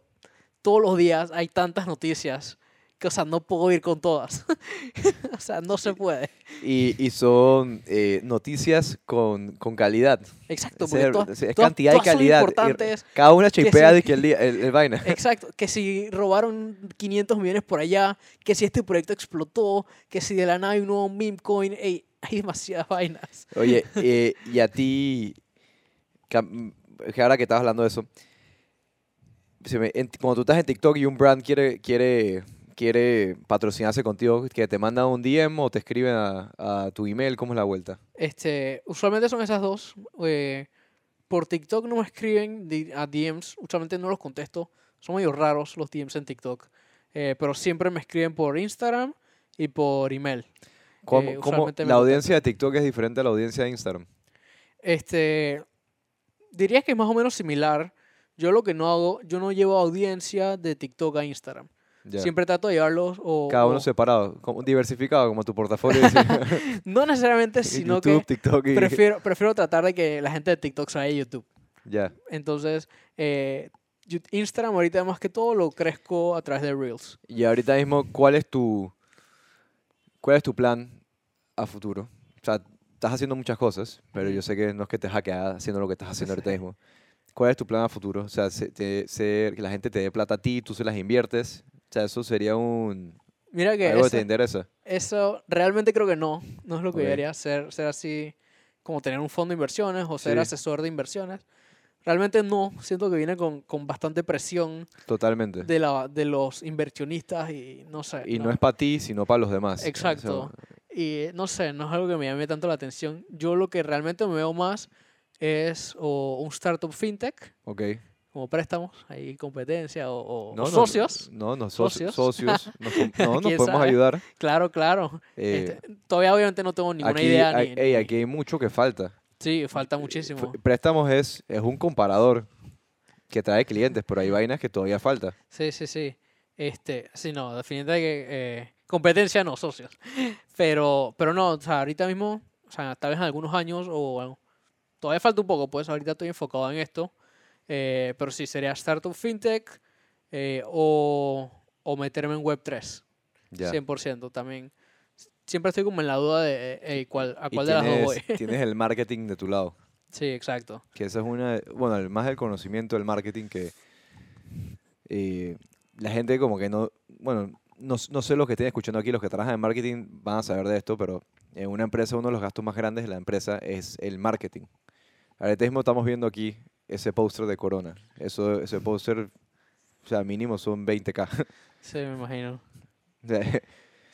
todos los días hay tantas noticias que, o sea, no puedo ir con todas. o sea, no se puede.
y, y son eh, noticias con, con calidad.
Exacto,
Es,
porque
el-
todas,
es- es
todas-
cantidad y
todas son
calidad. y cada una chipea de que el, día- el, el vaina.
Exacto, que si robaron 500 millones por allá, que si este proyecto explotó, que si de la nada hay un nuevo meme coin, ey, hay demasiadas vainas.
Oye, eh, y a ti, que ahora que estabas hablando de eso, cuando tú estás en TikTok y un brand quiere, quiere, quiere patrocinarse contigo, que te manda un DM o te escriben a, a tu email, ¿cómo es la vuelta?
Este, usualmente son esas dos. eh, por TikTok no me escriben a DMs, usualmente no los contesto. Son medio raros los DMs en TikTok. eh, pero siempre me escriben por Instagram y por email.
¿Cómo,
Eh,
cómo- la audiencia de TikTok es diferente a la audiencia de Instagram?
Este, diría que es más o menos similar. Yo lo que no hago, yo no llevo audiencia de TikTok a Instagram.
Ya.
Siempre trato de llevarlos o,
Cada uno
o-
separado, como diversificado, como tu portafolio.
no necesariamente, sino
YouTube,
que
TikTok y...
prefiero, prefiero tratar de que la gente de TikTok se vaya a YouTube.
Ya.
Entonces, eh, Instagram ahorita más que todo lo crezco a través de Reels.
Y ahorita mismo, ¿cuál es tu, cuál es tu plan a futuro? O sea, estás haciendo muchas cosas, pero yo sé que no es que te hackeas haciendo lo que estás haciendo ahorita mismo. ¿Cuál es tu plan a futuro? O sea, se- te- ser- que la gente te dé plata a ti, tú se las inviertes. O sea, eso sería un
Mira que
algo que
eso,
te interesa.
eso realmente creo que no. No es lo que
Ok.
yo haría, ser, ser así como tener un fondo de inversiones o ser
Sí.
asesor de inversiones. Realmente no. Siento que viene con, con bastante presión
Totalmente.
de, la, de los inversionistas y no sé.
y no, es para ti, sino para los demás.
Exacto. Y no sé, no es algo que me llame tanto la atención. Yo lo que realmente me veo más es o un startup fintech,
ok.
Como préstamos, ahí competencia o, o- o
No, no,
socios.
No, no, soci-
Socios.
socios. Nos, no, nos
¿Quién
podemos
sabe?
ayudar.
Claro, claro.
Eh,
Este, todavía obviamente no tengo ninguna
aquí,
idea.
hay,
ni-
ey,
ni-
aquí hay mucho que falta.
Sí, falta muchísimo.
Préstamos es, es un comparador que trae clientes, pero hay vainas que todavía falta.
Sí, sí, sí. Este, sí, no, definitivamente que eh, competencia no, socios. Pero, pero no, o sea, ahorita mismo, o sea, tal vez en algunos años o bueno, todavía falta un poco, pues ahorita estoy enfocado en esto. Eh, pero sí, sería startup fintech eh, o, o meterme en Web3.
Ya.
100% también. Siempre estoy como en la duda de eh, ey, cuál, a cuál de las dos voy.
tienes el marketing de tu lado.
sí, exacto.
Que eso es una, bueno, más el conocimiento del marketing que eh, la gente como que no, bueno, no, no sé los que estén escuchando aquí, los que trabajan en marketing van a saber de esto, pero en una empresa uno de los gastos más grandes de la empresa es el marketing. Ahorita mismo estamos viendo aquí ese póster de Corona. Eso, ese póster, o sea, mínimo son 20k.
Sí, me imagino.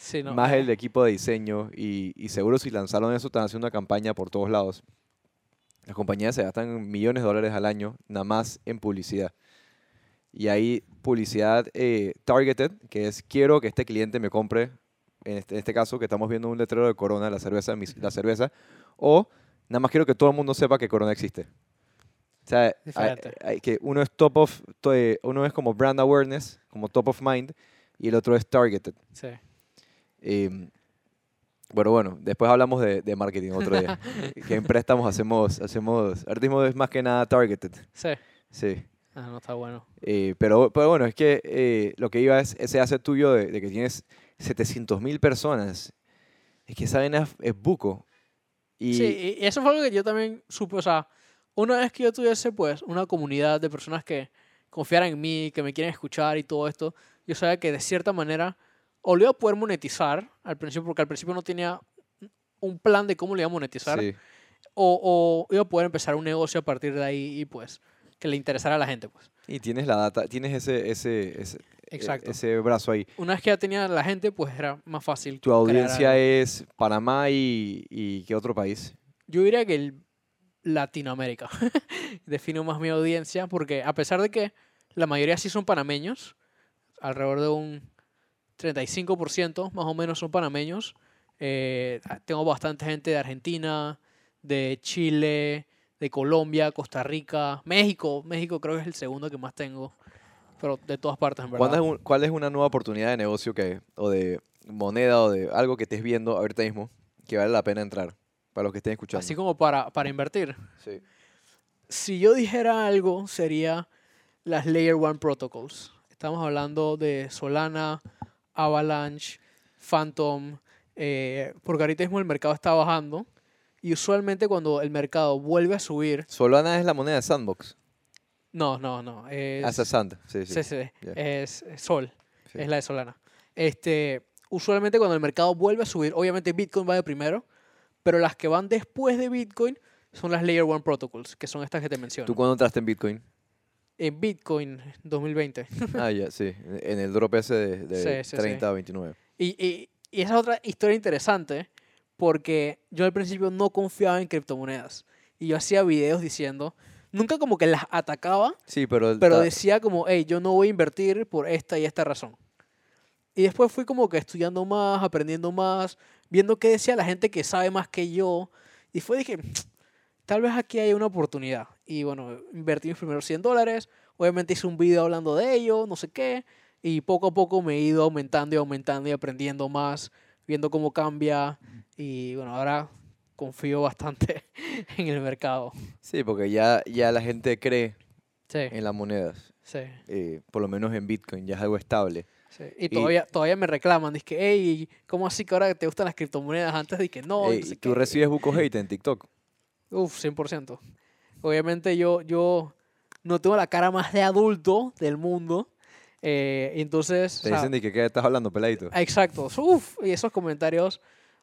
Sí, no,
más el equipo de diseño y, y seguro si lanzaron eso están haciendo una campaña por todos lados. Las compañías se gastan millones de dólares al año nada más en publicidad. Y hay publicidad eh, targeted, que es quiero que este cliente me compre, en este, en este caso que estamos viendo un letrero de Corona, la cerveza, la cerveza, o nada más quiero que todo el mundo sepa que Corona existe. O sea, hay- hay que uno es top of, eh, uno es como brand awareness, como top of mind, y el otro es targeted.
Sí.
Em, Bueno, bueno, después hablamos de, de marketing otro día. que en préstamos hacemos, hacemos, artismo es más que nada targeted.
Sí.
Sí.
Ah, no está bueno.
Eh, pero, pero bueno, es que eh, lo que iba es ese hace tuyo de, de que tienes 700 mil personas. Es que esa es, es buco. Y
Sí, y eso fue algo que yo también supe, o sea, una vez que yo tuviese pues una comunidad de personas que confiaran en mí, que me quieren escuchar y todo esto, yo sabía que de cierta manera o a poder monetizar al principio, porque al principio no tenía un plan de cómo lo iba a monetizar,
sí.
o, o iba a poder empezar un negocio a partir de ahí y pues que le interesara a la gente, pues.
Y tienes la data, tienes ese, ese, ese, e-
Exacto.
ese brazo ahí.
Una vez que ya tenía la gente, pues era más fácil.
Tu audiencia es Panamá y, y ¿qué otro país?
Yo diría que el Latinoamérica define más mi audiencia porque a pesar de que la mayoría sí son panameños, alrededor de un 35% más o menos son panameños, eh, tengo bastante gente de Argentina, de Chile, de Colombia, Costa Rica, México. México creo que es el segundo que más tengo, pero de todas partes en
¿Cuándo
verdad.
es un- ¿Cuál es una nueva oportunidad de negocio que, o de moneda o de algo que estés viendo ahorita mismo que vale la pena entrar para los que estén escuchando?
Así como para, para invertir.
Sí.
si yo dijera algo, sería las Layer One Protocols. Estamos hablando de Solana, Avalanche, Phantom, eh, porque ahorita mismo el mercado está bajando y usualmente cuando el mercado vuelve a subir,
Solana es la moneda de Sandbox.
no, no, no, es,
Ah, Sand, sí, sí.
sí, es es Sol,
Sí.
es la de Solana. Este, usualmente cuando el mercado vuelve a subir, obviamente Bitcoin va de primero, pero las que van después de Bitcoin son las Layer One Protocols, que son estas que te menciono.
¿Tú cuándo entraste en Bitcoin?
En Bitcoin 2020.
ah, ya, sí. En el drop ese de, de
Sí, sí, sí.
30 a 29.
Y, y, y esa es otra historia interesante porque yo al principio no confiaba en criptomonedas y yo hacía videos diciendo, nunca como que las atacaba,
Sí, pero...
pero decía como, hey, yo no voy a invertir por esta y esta razón. Y después fui como que estudiando más, aprendiendo más, viendo qué decía la gente que sabe más que yo. Y fue dije, tal vez aquí hay una oportunidad. Y bueno, invertí mis primeros 100 dólares. Obviamente hice un video hablando de ello, no sé qué. Y poco a poco me he ido aumentando y aumentando y aprendiendo más, viendo cómo cambia. Y bueno, ahora confío bastante en el mercado.
Sí, porque ya, ya la gente cree
Sí,
en las monedas.
Sí.
eh, por lo menos en Bitcoin, ya es algo estable.
Sí, Y todavía, todavía me reclaman, dice que, hey, ¿cómo así que ahora te gustan las criptomonedas? Antes que no,
Ey,
no sé
¿Tú
qué".
recibes buco hate en TikTok?
Uf, 100%. Obviamente yo, yo no tengo la cara más de adulto del mundo. eh, entonces,
Te
o sea,
dicen de que ¿qué estás hablando, peladito.
exacto. Uf, y esos comentarios,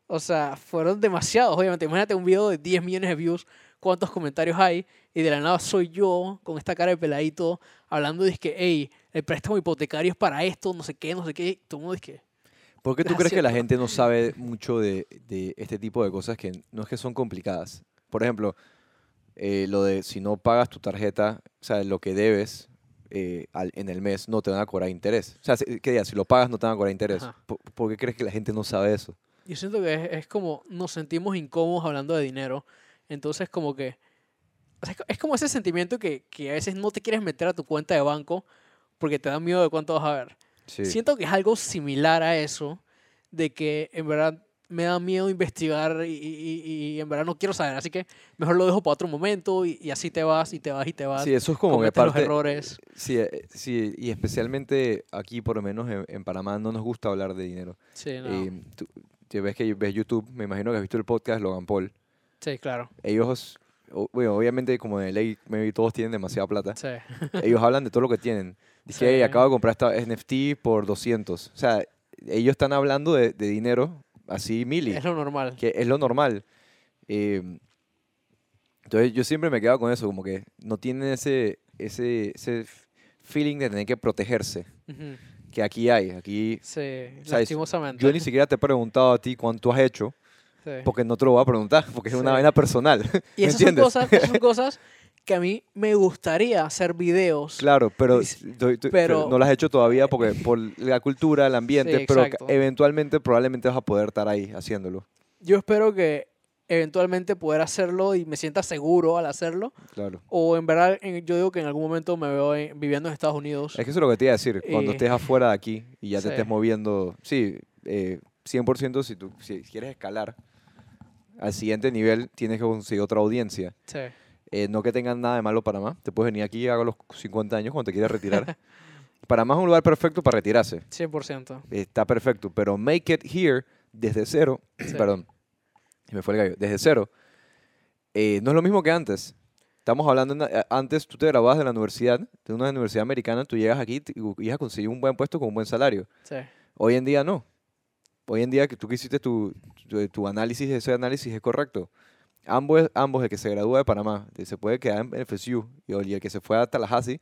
o sea, fueron demasiados. Obviamente, imagínate un video de 10 millones de views, cuántos comentarios hay, y de la nada soy yo con esta cara de peladito hablando de que, hey, el préstamo hipotecario es para esto, no sé qué, no sé qué. y Todo el mundo dice
¿Por qué tú crees que la gente no sabe mucho de, de este tipo de cosas que no es que son complicadas? Por ejemplo, eh, lo de si no pagas tu tarjeta, o sea, lo que debes eh, al- en el mes no te van a cobrar interés. O sea, ¿qué digas? Si lo pagas no te van a cobrar interés. ¿Por, por qué crees que la gente no sabe eso?
Yo siento que es, es como nos sentimos incómodos hablando de dinero. Entonces, como que. o sea, es co- es como ese sentimiento que, que a veces no te quieres meter a tu cuenta de banco porque te da miedo de cuánto vas a ver.
Sí.
Siento que es algo similar a eso, de que en verdad me da miedo investigar y, y- y- en verdad no quiero saber. Así que mejor lo dejo para otro momento y, y así te vas y te vas y te vas.
Sí, eso es como que
cometes los
parte...
errores.
Sí, eh, sí, y especialmente aquí, por lo menos en, en Panamá, no nos gusta hablar de dinero.
Sí, no.
Eh, tú ves que ves YouTube, me imagino que has visto el podcast Logan Paul.
Sí, claro.
Ellos, bueno, obviamente como de ley, maybe todos tienen demasiada plata.
Sí.
ellos hablan de todo lo que tienen. Dice,
Sí.
"Hey, acabo de comprar esta NFT por 200. O sea, ellos están hablando de, de dinero así mili,
Es lo normal.
que es lo normal. Eh, entonces yo siempre me quedo con eso, como que no tienen ese, ese, ese feeling de tener que protegerse,
Ujú.
que aquí hay. Aquí
Sí, lastimosamente.
yo ni siquiera te he preguntado a ti cuánto has hecho,
Sí.
porque no te lo voy a preguntar, porque es una
Sí.
vaina personal.
Y
¿Me
esas son, cosas, esas son cosas que a mí me gustaría hacer videos.
Claro, pero, doy-
pero-
no lo has hecho todavía porque por la cultura, el ambiente,
Sí,
pero eventualmente probablemente vas a poder estar ahí haciéndolo.
Yo espero que eventualmente poder hacerlo y me sienta seguro al hacerlo.
Claro.
O en verdad, yo digo que en algún momento me veo en- viviendo en Estados Unidos.
Es que eso es lo que te iba a decir. Cuando
Eh,
estés afuera de aquí y ya te
sí.
estés moviendo, sí, eh, 100% si tú si quieres escalar al siguiente nivel, tienes que conseguir otra audiencia.
Sí.
Eh, no que tengan nada de malo Panamá. Te puedes venir aquí a los 50 años cuando te quieras retirar. Panamá es un lugar perfecto para retirarse.
100%.
Está perfecto. Pero make it here desde cero.
Sí.
Perdón. Me fue el gallo. Desde cero. eh, no es lo mismo que antes. Estamos hablando, eh, antes tú te graduabas de la universidad, de una universidad americana, tú llegas aquí y ibas a conseguir un buen puesto con un buen salario.
Sí.
Hoy en día no. Hoy en día que tú que hiciste tu, tu, tu análisis, ese análisis es correcto. Ambos, ambos, el que se gradúa de Panamá, se puede quedar en FSU y el que se fue a Tallahassee,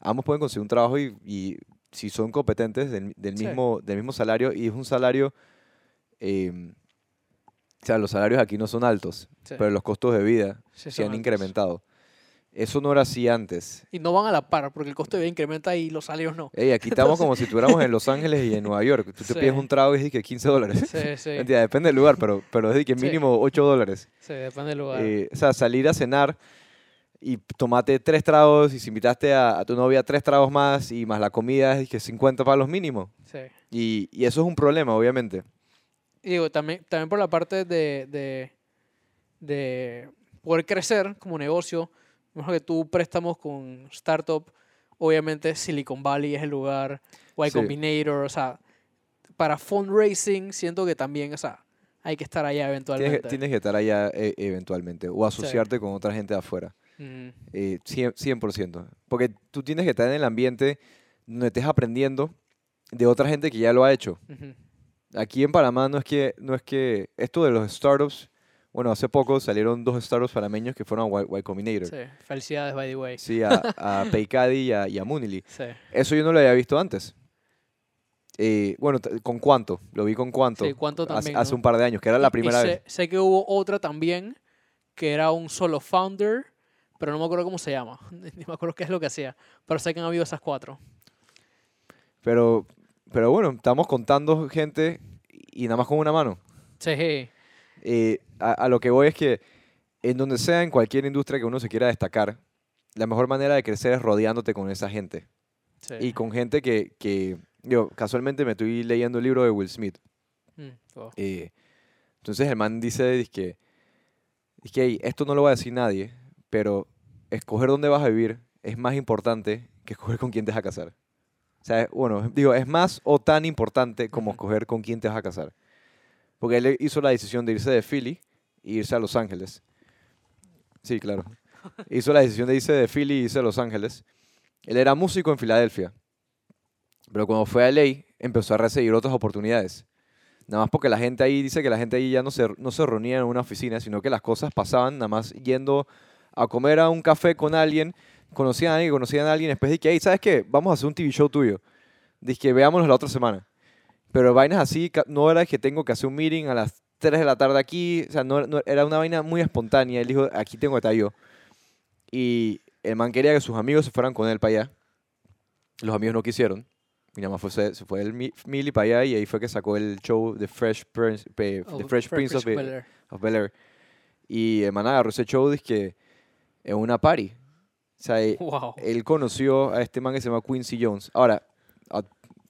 ambos pueden conseguir un trabajo y, y si son competentes del, del
Sí.
mismo, del mismo salario y es un salario, eh, o sea, los salarios aquí no son altos,
Sí.
pero los costos de vida
Sí,
se han
altos.
incrementado. Eso no era así antes.
Y no van a la par, porque el costo de vida incrementa y los salarios no.
Ey, aquí estamos como si estuviéramos en Los Ángeles y en Nueva York. Tú te
Sí.
pides un trago y es de que 15 dólares.
Sí, sí.
Mentira, depende del lugar, pero, pero es de que mínimo 8 dólares.
Sí, depende del lugar.
Eh, o sea, salir a cenar y tomate tres tragos y si invitaste a, a tu novia tres tragos más y más la comida es que 50 palos mínimo.
Sí.
Y, y eso es un problema, obviamente.
Y digo, también, también por la parte de, de, de poder crecer como negocio, mejor que tú préstamos con startup, obviamente Silicon Valley es el lugar, Y
Sí.
Combinator, o sea, para fundraising siento que también, o sea, hay que estar allá eventualmente.
tienes que estar allá eh, eventualmente o asociarte con otra gente de afuera.
Mm,
Eh, 100%, 100%. Porque tú tienes que estar en el ambiente donde estés aprendiendo de otra gente que ya lo ha hecho. Aquí en Panamá no es que, no es que esto de los startups, bueno, hace poco salieron dos startups panameños que fueron a Y, Combinator.
Sí, felicidades, by the way.
Sí, a, a Peicadi y a, y a Munili.
Sí,
Eso yo no lo había visto antes. Eh, bueno, ¿con cuánto? Lo vi con cuánto.
Sí, Cuánto también,
hace
¿no?
un par de años, que era la primera
sé,
vez.
sé que hubo otra también, que era un solo founder, pero no me acuerdo cómo se llama, ni me acuerdo qué es lo que hacía, pero sé que han habido esas cuatro.
Pero, pero bueno, estamos contando gente y nada más con una mano.
Sí,
Eh, a, a lo que voy es que en donde sea, en cualquier industria que uno se quiera destacar, la mejor manera de crecer es rodeándote con esa gente.
sí.
Y con gente que, que yo casualmente me estoy leyendo el libro de Will Smith.
Mm, wow.
eh, entonces el man dice que que esto no lo va a decir nadie, pero escoger dónde vas a vivir es más importante que escoger con quién te vas a casar. O sea, bueno, digo, es más o tan importante como escoger con quién te vas a casar. Porque él hizo la decisión de irse de Philly e irse a Los Ángeles. Sí, claro. Hizo la decisión de irse de Philly e irse a Los Ángeles. Él era músico en Filadelfia. Pero cuando fue a LA, empezó a recibir otras oportunidades. Nada más porque la gente ahí dice que la gente ahí ya no se, no se reunía en una oficina, sino que las cosas pasaban nada más yendo a comer a un café con alguien, conocían a alguien, conocían a alguien, después de que, hey, ¿sabes qué? Vamos a hacer un TV show tuyo. Dice que veámonos la otra semana. Pero vainas así, no era que tengo que hacer un meeting a las 3 de la tarde aquí, o sea, no, no- era una vaina muy espontánea. Él dijo, aquí tengo que yo. Y el man quería que sus amigos se fueran con él para allá. Los amigos no quisieron. Mi mamá fue, se, fue el mi- Millie para allá y ahí fue que sacó el show The Fresh Prince,
Oh,
The Fresh Prince of, Bel Air. Y el man agarró ese show que en una party. O sea,
Wow.
él conoció a este man que se llama Quincy Jones. Ahora,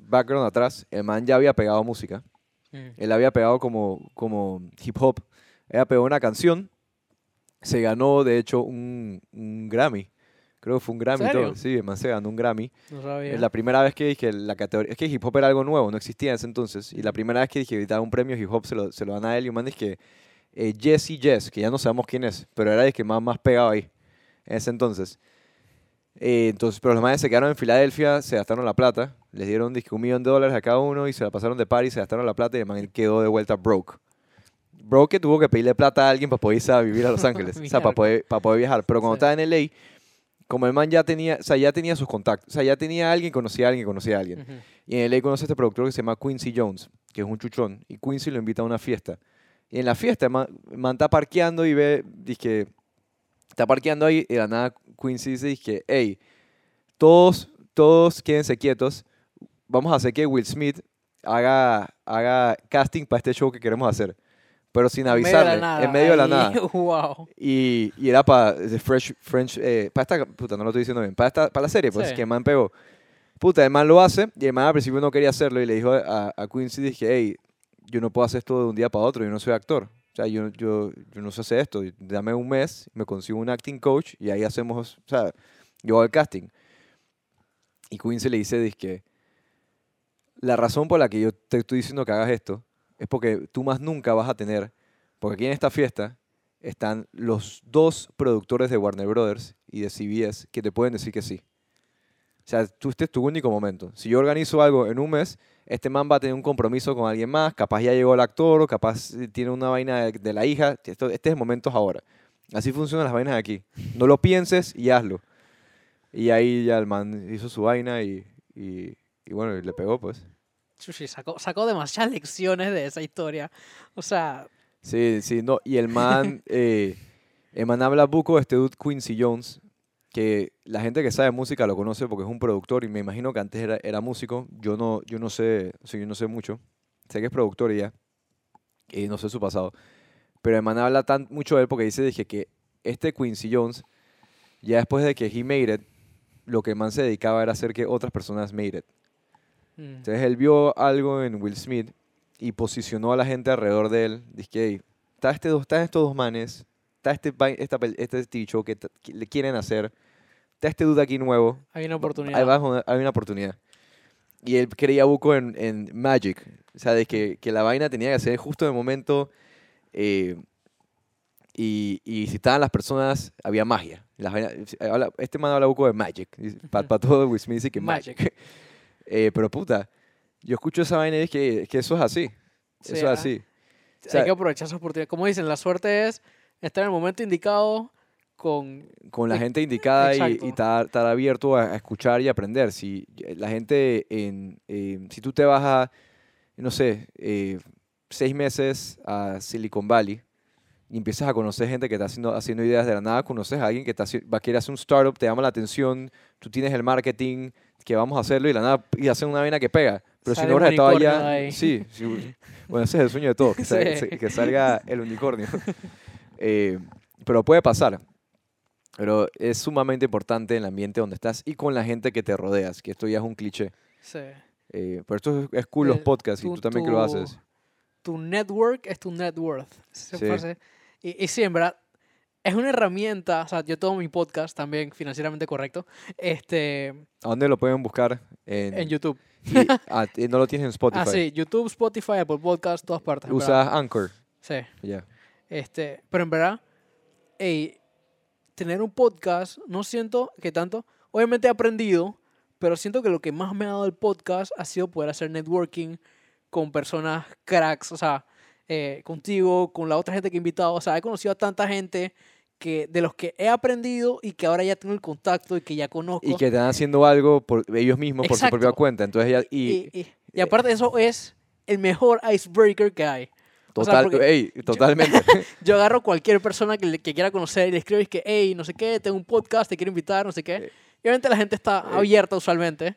background atrás, el man ya había pegado música.
Mm,
Él había pegado como, como hip hop. Ella pegó una canción. Se ganó, de hecho, un, un Grammy. Creo que fue un Grammy todo. Sí, el man se ganó un Grammy.
No sabía.
Es la primera vez que dije la categoría. Es que hip hop era algo nuevo, no existía en ese entonces. Y la primera vez que dije que un premio hip hop se lo, se lo dan a él. Y un man que eh, Jesse Jess, que ya no sabemos quién es, pero era el que más, más pegado ahí en ese entonces. Eh, entonces, pero los manes se quedaron en Filadelfia, se gastaron la plata, les dieron un millón de dólares a cada uno y se la pasaron de party, se gastaron la plata y el man quedó de vuelta broke. Broke que tuvo que pedirle plata a alguien para poder irse a vivir a Los Ángeles, o sea, para poder, para poder viajar. Pero cuando
Sí.
estaba en LA, como el man ya tenía, o sea, ya tenía sus contactos, o sea, ya tenía a alguien, conocía a alguien, conocía a alguien. Y en LA conoce a este productor que se llama Quincy Jones, que es un chuchón. Y Quincy lo invita a una fiesta. Y en la fiesta, el man, el man está parqueando y ve, dice está parqueando ahí y de la nada Quincy dice, dice, hey, todos, todos quédense quietos. Vamos a hacer que Will Smith haga, haga casting para este show que queremos hacer. Pero sin
En medio de la
avisarle,
nada,
en medio de la nada.
wow.
Y, y era para Fresh, French, eh, para esta, puta, no lo estoy diciendo bien, para, esta, para la serie, pues,
Sí.
que el man pegó. Puta, el man lo hace, y el man al principio no quería hacerlo, y le dijo a, a Quincy, dije, hey, yo no puedo hacer esto de un día para otro, yo no soy actor. O sea, yo, yo, yo no sé hacer esto. Dame un mes, me consigo un acting coach y ahí hacemos, o sea, yo hago el casting. Y Quincy le dice, que la razón por la que yo te estoy diciendo que hagas esto es porque tú más nunca vas a tener, porque aquí en esta fiesta están los dos productores de Warner Brothers y de CBS que te pueden decir que sí. O sea, tú, este es tu único momento. Si yo organizo algo en un mes, este man va a tener un compromiso con alguien más, capaz ya llegó el actor, o capaz tiene una vaina de, la hija. Esto, este es momento ahora. Así funcionan las vainas aquí. No lo pienses y hazlo. Y ahí ya el man hizo su vaina y, y, bueno, le pegó pues.
Sacó, sacó demasiadas lecciones de esa historia. O sea...
Sí, sí, no. Y el man, eh, el man habla buco de este dude Quincy Jones, que la gente que sabe música lo conoce porque es un productor y me imagino que antes era, era músico. Yo no, yo no sé, o sea, yo no sé mucho. Sé que es productor y ya. Y no sé su pasado. Pero el man habla tan, mucho de él porque dice dije, que este Quincy Jones, ya después de que he made it, lo que el man se dedicaba era hacer que otras personas made it. Mm. Entonces él vio algo en Will Smith y posicionó a la gente alrededor de él. Dice que está este, están estos dos manes, está este, esta, este ticho que, que le quieren hacer está este duda aquí nuevo.
Hay una oportunidad.
Hay, una oportunidad. Y él creía buco en, en Magic. O sea, de que, que, la vaina tenía que ser justo en el momento. Eh, y, y, si estaban las personas, había magia. este man habla buco de Magic. Para pa todo Will Smith dice que Magic. Eh, pero puta, yo escucho esa vaina y es que, que eso es así. eso es así.
hay que aprovechar esa oportunidad. Como dicen, la suerte es estar en el momento indicado con,
con la gente indicada y, estar, abierto a, escuchar y aprender. Si la gente, en, si tú te vas a, no sé, eh, seis meses a Silicon Valley y empiezas a conocer gente que está haciendo, haciendo ideas de la nada, conoces a alguien que está, va a querer hacer un startup, te llama la atención, tú tienes el marketing, que vamos a hacerlo y la nada, y hacen una vaina que pega. Pero si no hubieras estado allá, sí, bueno, ese es el sueño de todos, que, que salga el unicornio. Eh, pero puede pasar. Pero es sumamente importante en el ambiente donde estás y con la gente que te rodeas, que esto ya es un cliché. Sí. Eh, pero esto es, cool los podcasts y tú también que lo haces.
Tu network es tu net worth. Sí. Y, y sí, en verdad, es una herramienta, o sea, yo tengo mi podcast también financieramente correcto. Este,
¿A dónde lo pueden buscar? En,
en YouTube.
Ah, y, no lo tienes en Spotify.
Ah, sí, YouTube, Spotify, Apple Podcast, todas partes.
¿Usas Anchor?
Sí. Ya. Este, pero en verdad, hey, tener un podcast, no siento que tanto, obviamente he aprendido, pero siento que lo que más me ha dado el podcast ha sido poder hacer networking con personas cracks, o sea, eh, contigo, con la otra gente que he invitado, o sea, he conocido a tanta gente que de los que he aprendido y que ahora ya tengo el contacto y que ya conozco.
Y que están haciendo algo por ellos mismos, por su propia cuenta. Entonces ya,
y, y, y, aparte eso es el mejor icebreaker que hay.
Total, totalmente.
Yo, agarro cualquier persona que, que, quiera conocer y le escribo y es que, hey, no sé qué, tengo un podcast, te quiero invitar, no sé qué. Y obviamente la gente está abierta usualmente.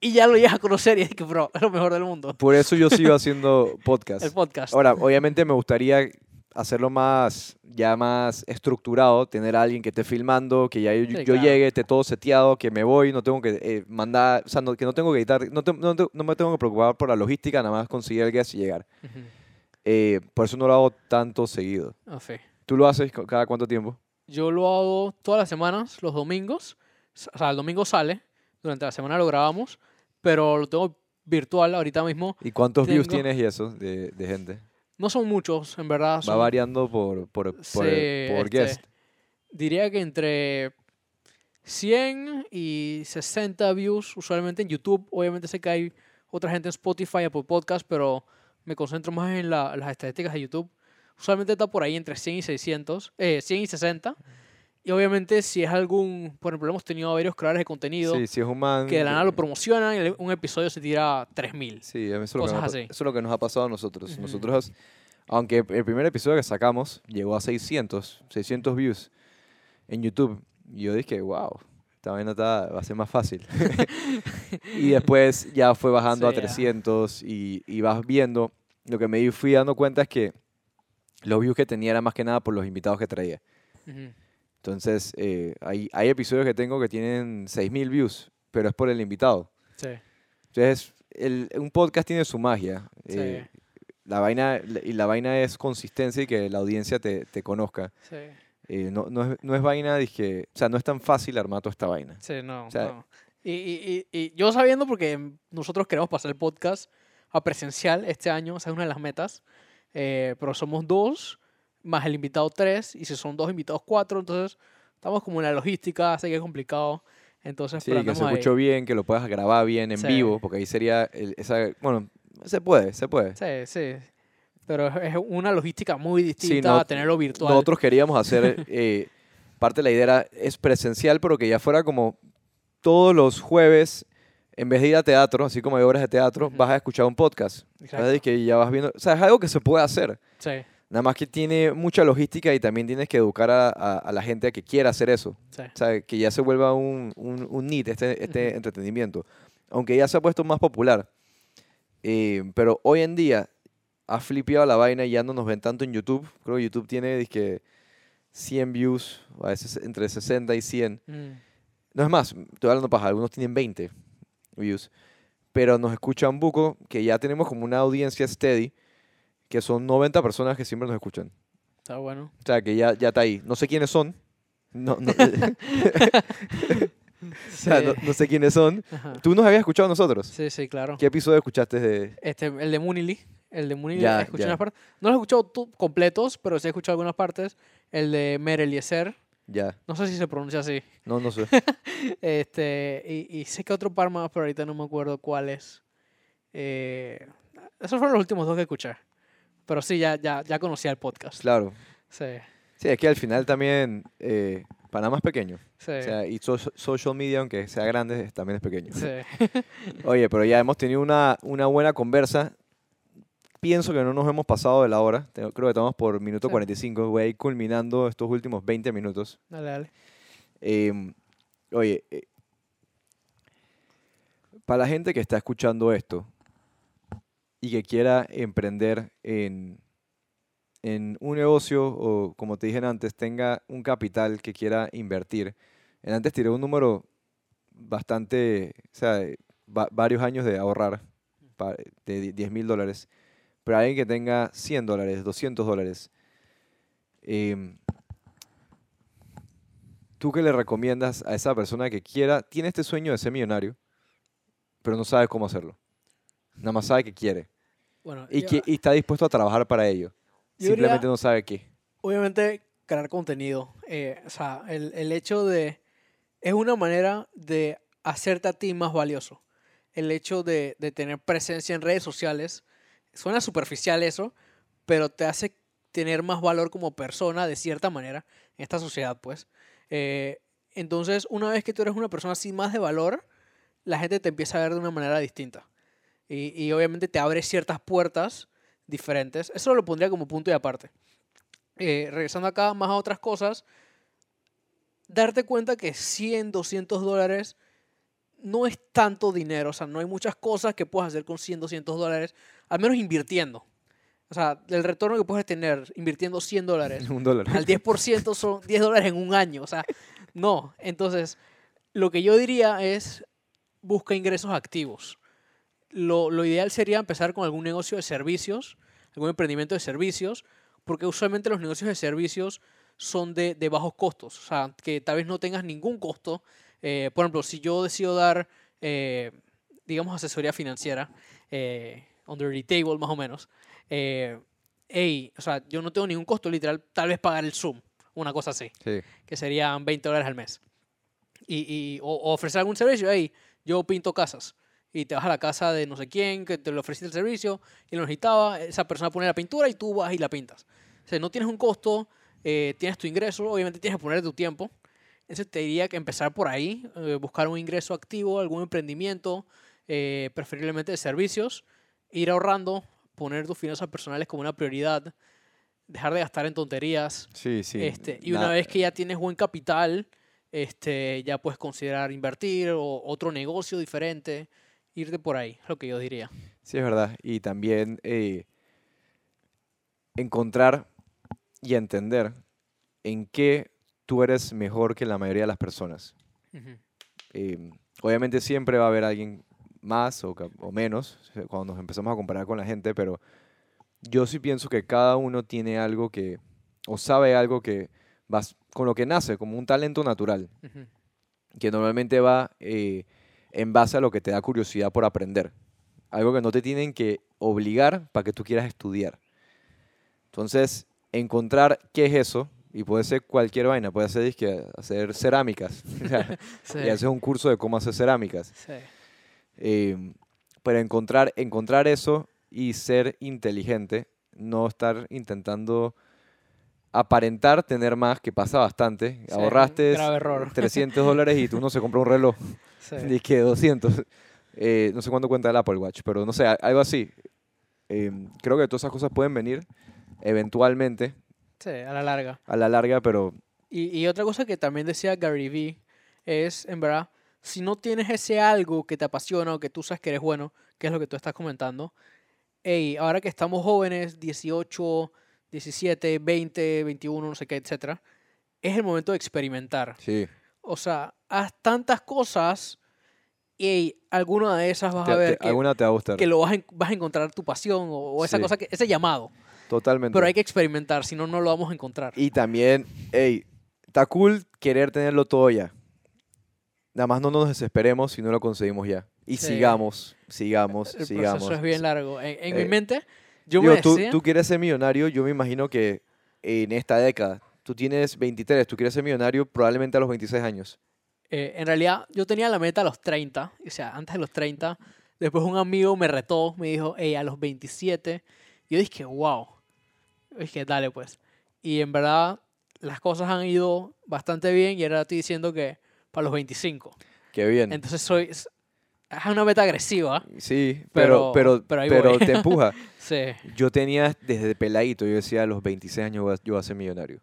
Y ya lo llegas a conocer y es que, bro, es lo mejor del mundo.
Por eso yo sigo haciendo podcast.
El podcast.
Ahora, obviamente me gustaría hacerlo más, ya más estructurado, tener a alguien que esté filmando, que ya yo, llegue, esté todo seteado, que me voy, no tengo que eh, mandar, o sea, que no tengo que editar, no, no, me tengo que preocupar por la logística, nada más conseguir el guest y llegar. Eh, por eso no lo hago tanto seguido.
Ah,
¿Tú lo haces cada cuánto tiempo?
Yo lo hago todas las semanas, los domingos. O sea, el domingo sale, durante la semana lo grabamos, pero lo tengo virtual ahorita mismo.
¿Y cuántos views tienes y eso de, gente?
No son muchos, en verdad.
Va variando por, por, por, este, guest.
Diría que entre 100 y 60 views usualmente en YouTube. Obviamente sé que hay otra gente en Spotify, Apple Podcast, pero me concentro más en las estadísticas de YouTube. Usualmente está por ahí entre 100 y 600, eh, 100 y 60. Y obviamente si es algún, por ejemplo, hemos tenido varios creadores de contenido
sí, si es un man,
que de la nada lo promocionan y un episodio se tira 3000.
Sí, eso es, lo que nos, eso es lo que nos ha pasado a nosotros. Nosotros, aunque el primer episodio que sacamos llegó a 600, 600 views en YouTube. Y yo dije, wow, esta vaina va a ser más fácil. y después ya fue bajando a 300 y, y, vas viendo. Lo que me fui dando cuenta es que los views que tenía era más que nada por los invitados que traía. Entonces, eh, hay, hay episodios que tengo que tienen 6.000 views, pero es por el invitado.
Sí.
Entonces, el, un podcast tiene su magia. Eh, la vaina, y la vaina es consistencia y que la audiencia te, te conozca.
Sí,
Eh, no, no, es, no es vaina, dije, o sea, no es tan fácil armar toda esta vaina.
sí, no.
O sea-
no. Y, y, y, y yo sabiendo porque nosotros queremos pasar el podcast a presencial este año, esa es una de las metas, eh, pero somos dos, más el invitado tres, y si son dos invitados cuatro, entonces estamos como en la logística, sé que es complicado, entonces
Sí, que se escuche bien, que lo puedas grabar bien en
Sí.
vivo, porque ahí sería el- esa, bueno, se puede, se puede.
Sí, sí. Pero es- una logística muy distinta
no-
a tenerlo virtual.
Nosotros queríamos hacer, eh, parte de la idea era, es presencial, pero que ya fuera como todos los jueves, en vez de ir a teatro, así como hay obras de teatro,
Ujú.
vas a escuchar un podcast.
Exacto.
¿sabes? Que ya vas viendo, o sea, es algo que se puede hacer.
Sí,
Nada más que tiene mucha logística y también tienes que educar a, a- a la gente a que quiera hacer eso.
sí.
O sea, que ya se vuelva un, un, un need, este, este entretenimiento. Aunque ya se ha puesto más popular. Eh, pero hoy en día ha flipeado la vaina y ya no nos ven tanto en YouTube. Creo que YouTube tiene dizque, 100 views, a veces entre 60 y 100.
Mm,
No es más, estoy hablando paja, algunos tienen 20 views. Pero nos escuchan buco, que ya tenemos como una audiencia steady, que son 90 personas que siempre nos escuchan.
está bueno.
O sea, que ya, ya está ahí. No sé quiénes son. No, no, o sea, no,
Sí.
no sé quiénes son.
Ajá.
¿Tú nos habías escuchado a nosotros?
Sí, sí, claro.
¿Qué episodio escuchaste de...?
Este, el de Munili. El de Munili,
Ya,
escuché
ya.
unas partes. No los he escuchado completos, pero sí he escuchado algunas partes. El de Mer Eliezer.
Ya,
No sé si se pronuncia así.
no, no sé.
Este, y, y sé que otro par más, pero ahorita no me acuerdo cuál es. Eh, esos fueron los últimos dos que escuché. Pero sí, ya, ya, ya conocía el podcast.
Claro.
Sí,
Sí, es que al final también eh, Panamá es pequeño.
sí,
O sea, y so- social media, aunque sea grande, también es pequeño.
sí.
Oye, pero ya hemos tenido una, una buena conversa. Pienso que no nos hemos pasado de la hora. Creo que estamos por minuto
Sí.
45. Voy a ir culminando estos últimos 20 minutos.
Dale, dale.
Em, oye, eh, para la gente que está escuchando esto y que quiera emprender en, un negocio o, como te dije antes, tenga un capital que quiera invertir. En antes tiré un número bastante, o sea, eh, va- varios años de ahorrar de 10 mil dólares. Pero alguien que tenga 100 dólares, 200 dólares, em, ¿Tú qué le recomiendas a esa persona que quiera, tiene este sueño de ser millonario, pero no sabe cómo hacerlo? Nada más sabe que quiere
Bueno,
y,
yo-
que, y está dispuesto a trabajar para ello. Simplemente
diría-
no sabe qué.
obviamente crear contenido. eh, o sea, el, el hecho de... Es una manera de hacerte a ti más valioso. El hecho de, de tener presencia en redes sociales. Suena superficial eso, pero te hace tener más valor como persona de cierta manera en esta sociedad, pues. Eh, entonces, una vez que tú eres una persona así más de valor, la gente te empieza a ver de una manera distinta. Y, y obviamente te abre ciertas puertas diferentes. Eso lo pondría como punto y aparte. Eh, regresando acá más a otras cosas, darte cuenta que 100, 200 dólares no es tanto dinero. O sea, no hay muchas cosas que puedas hacer con 100, 200 dólares, al menos invirtiendo. O sea, el retorno que puedes tener invirtiendo 100 dólares
Un dólar.
al 10% son 10 dólares en un año. O sea, no. Entonces, lo que yo diría es busca ingresos activos. Lo, lo ideal sería empezar con algún negocio de servicios, algún emprendimiento de servicios, porque usualmente los negocios de servicios son de, de bajos costos. O sea, que tal vez no tengas ningún costo. Eh, por ejemplo, si yo decido dar, eh, digamos, asesoría financiera, eh, under the table más o menos, eh, ey, o sea, yo no tengo ningún costo, literal, tal vez pagar el Zoom, una cosa así,
Sí.
que serían 20 dólares al mes. Y, y- o, o ofrecer algún servicio, hey, yo pinto casas. Y te vas a la casa de no sé quién, que te le ofreciste el servicio y lo necesitaba, esa persona pone la pintura y tú vas y la pintas. O sea, no tienes un costo, eh, tienes tu ingreso, obviamente tienes que poner tu tiempo. Entonces te diría que empezar por ahí, eh, buscar un ingreso activo, algún emprendimiento, eh, preferiblemente de servicios, ir ahorrando, poner tus finanzas personales como una prioridad, dejar de gastar en tonterías.
Sí, sí.
este, y una
Na-
vez que ya tienes buen capital, este, ya puedes considerar invertir o otro negocio diferente, irte por ahí, lo que yo diría.
Sí, es verdad. Y también eh, encontrar y entender en qué tú eres mejor que la mayoría de las personas.
Ujú.
Eh, obviamente siempre va a haber alguien más o, o menos cuando nos empezamos a comparar con la gente, pero yo sí pienso que cada uno tiene algo que, o sabe algo que vas, con lo que nace, como un talento natural,
Ujú.
que normalmente va eh, en base a lo que te da curiosidad por aprender. Algo que no te tienen que obligar para que tú quieras estudiar. Entonces, encontrar qué es eso, y puede ser cualquier vaina, puede ser dizque, hacer cerámicas,
Sí,
y hacer un curso de cómo hacer cerámicas.
sí.
Eh, pero encontrar, encontrar eso y ser inteligente, no estar intentando aparentar tener más, que pasa bastante.
Sí,
Ahorraste
grave error.
300 dólares y tú no se compra un reloj.
Sí.
Dice que 200. Eh, no sé cuánto cuenta el Apple Watch, pero no sé, algo así. Eh, creo que todas esas cosas pueden venir eventualmente,
Sí, a la larga.
a la larga, pero
Y, y otra cosa que también decía Gary Vee es, en verdad, si no tienes ese algo que te apasiona o que tú sabes que eres bueno, que es lo que tú estás comentando, hey, ahora que estamos jóvenes, 18, 17, 20, 21, no sé qué, etcétera, es el momento de experimentar.
sí.
O sea, haz tantas cosas y alguna de esas vas
te-
a
te-
ver que,
alguna te va a gustar.
que lo vas a, vas a encontrar tu pasión o, o esa
Sí.
cosa, que, ese llamado.
Totalmente.
Pero hay que experimentar, si no, no lo vamos a encontrar.
Y también, hey, está cool querer tenerlo todo ya. Nada más no nos desesperemos si no lo conseguimos ya. Y
Sí.
sigamos, sigamos,
El
sigamos.
proceso es bien largo. En, en
Eh,
mi mente, yo
Digo,
me
tú,
decía...
tú quieres ser millonario, yo me imagino que en esta década, tú tienes 23, tú quieres ser millonario probablemente a los 26 años.
eh, en realidad, yo tenía la meta a los 30, o sea, antes de los 30. Después un amigo me retó, me dijo, hey, a los 27. Yo dije, wow. Yo dije, dale pues. Y en verdad, las cosas han ido bastante bien y ahora estoy diciendo que para los 25.
Qué bien.
Entonces soy... es una meta agresiva.
sí, pero,
pero-
pero,
pero
pero te empuja.
Sí.
Yo tenía desde peladito, yo decía a los 26 años yo voy a ser millonario.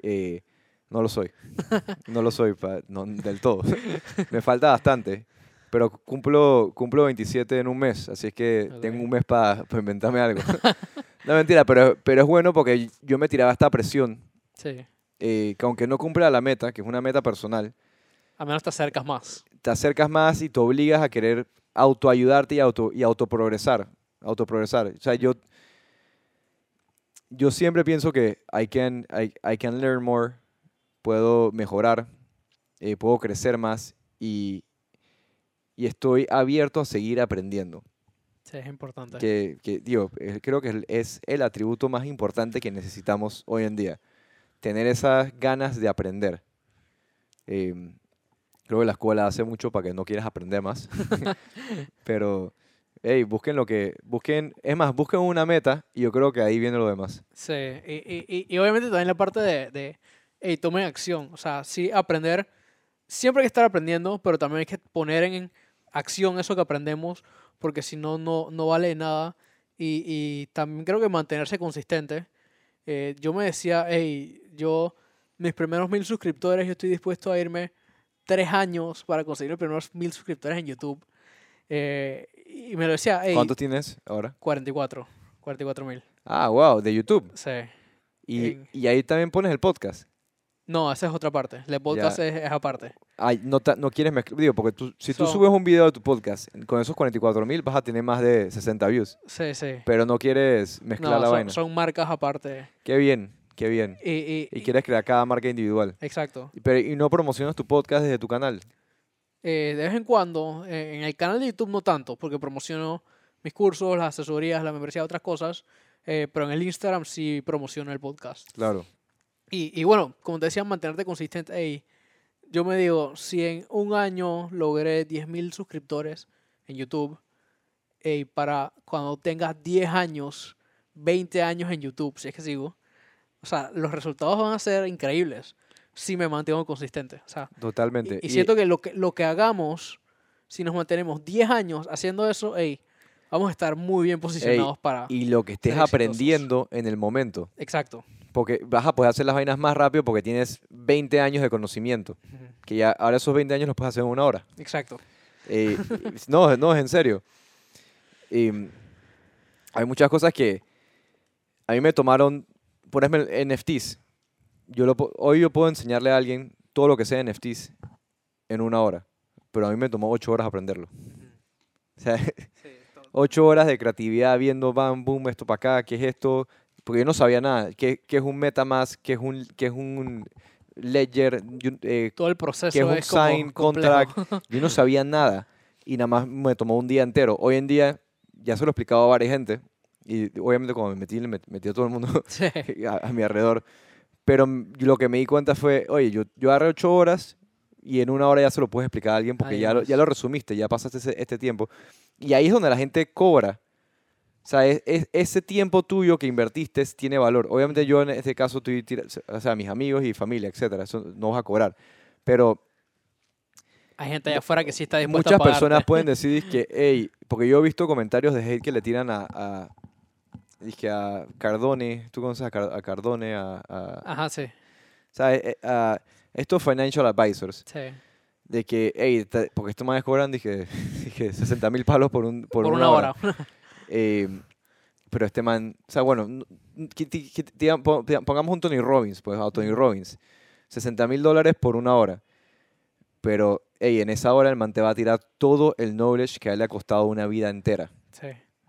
Eh, no lo soy. No lo soy pa- no, del todo. Me falta bastante. Pero cumplo, cumplo 27 en un mes, así es que
Ok.
tengo un mes para inventarme algo. no, mentira, pero, pero es bueno porque yo me tiraba esta presión,
Sí.
eh, que aunque no cumpla la meta, que es una meta personal,
A menos te acercas más.
te acercas más y te obligas a querer autoayudarte y, auto, y autoprogresar. Autoprogresar. O sea, yo, yo siempre pienso que I can, I, I can learn more, puedo mejorar, eh, puedo crecer más y, y estoy abierto a seguir aprendiendo.
Sí, es importante.
Que, que, digo, eh, creo que es el atributo más importante que necesitamos hoy en día. Tener esas ganas de aprender. Em, creo que la escuela hace mucho para que no quieras aprender más. Pero, hey, busquen lo que... Busquen, es más, busquen una meta y yo creo que ahí viene lo demás.
Sí, y, y- y- obviamente también la parte de, de hey, tomen acción. O sea, sí aprender, siempre hay que estar aprendiendo, pero también hay que poner en acción eso que aprendemos, porque si no, no, no vale nada. Y, y también creo que mantenerse consistente. Eh, yo me decía, hey, yo, mis primeros mil suscriptores, yo estoy dispuesto a irme tres años para conseguir los primeros mil suscriptores en YouTube. Eh, y me lo decía, hey,
¿Cuántos tienes ahora?
44, 44 mil.
Ah, wow, de YouTube.
Sí.
Y,
En-
y ahí también pones el podcast.
No, esa es otra parte. El podcast es, es aparte.
Ay, no, no quieres mezclar. Digo, porque tú, si tú
Son-
subes un video de tu podcast con esos 44 mil, vas a tener más de 60 views.
Sí, sí.
Pero no quieres mezclar
No,
la
son,
vaina.
son marcas aparte.
Qué bien, qué bien.
Y, y-
Y
y-
quieres crear cada marca individual.
exacto.
Y- Pero, y no promocionas tu podcast desde tu canal.
Eh, de vez en cuando, eh, en el canal de YouTube no tanto, porque promociono mis cursos, las asesorías, la membresía, otras cosas. eh, pero en el Instagram sí promociono el podcast.
Claro.
Y, y bueno, como te decía, mantenerte consistente. Yo me digo, si en un año logré 10.000 suscriptores en YouTube, ey, para cuando tengas 10 años, 20 años en YouTube, si es que sigo, o sea, los resultados van a ser increíbles si me mantengo consistente. O sea,
Totalmente.
y, y siento que lo, que lo que hagamos, si nos mantenemos 10 años haciendo eso, ey, vamos a estar muy bien posicionados para...
y lo que estés aprendiendo en el momento.
Exacto.
Porque vas a poder hacer las vainas más rápido porque tienes 20 años de conocimiento.
Ujú.
Que ya ahora esos 20 años los puedes hacer en una hora.
Exacto.
Eh, no, no, es en serio. Y, mm, hay muchas cosas que a mí me tomaron, por ejemplo, NFTs. Yo lo, hoy yo puedo enseñarle a alguien todo lo que sea NFTs en una hora, pero a mí me tomó ocho horas aprenderlo. O sea, ocho horas de creatividad viendo, bam, boom, esto para acá, qué es esto, porque yo no sabía nada, qué, qué es un MetaMask, qué es un, qué es un Ledger, eh,
Todo el proceso
que es un
es como
sign
complejo.
contract. Yo no sabía nada y nada más me tomó un día entero. Hoy en día ya se lo he explicado a varias gente y obviamente cuando me metí, le met- metí a todo el mundo
Sí.
a, a mi alrededor. Pero lo que me di cuenta fue, oye, yo, yo agarré ocho horas y en una hora ya se lo puedes explicar a alguien porque ya lo, ya lo resumiste, ya pasaste ese- este tiempo. Y ahí es donde la gente cobra. O sea, es- es- ese tiempo tuyo que invertiste tiene valor. Obviamente yo en este caso, estoy o sea, mis amigos y familia, etcétera, eso no vas a cobrar. Pero
Hay gente allá afuera que sí está dispuesta
muchas
a
personas pueden decir que, hey, porque yo he visto comentarios de hate que le tiran a, a, dizque a Cardone, tú conoces a, Car- a Cardone, a, a-
Ajá, sí.
o sea, eh, eh, a estos financial advisors,
sí.
de que, hey, porque estos más cobran, dije, dije 60 mil palos por, un, por,
Por, una hora.
Eh, pero este man, o sea, bueno, que- que- pongamos un Tony Robbins, pues a Tony Robbins, 60 mil dólares por una hora. Pero, hey, en esa hora el man te va a tirar todo el knowledge que a él le ha costado una vida entera.
sí.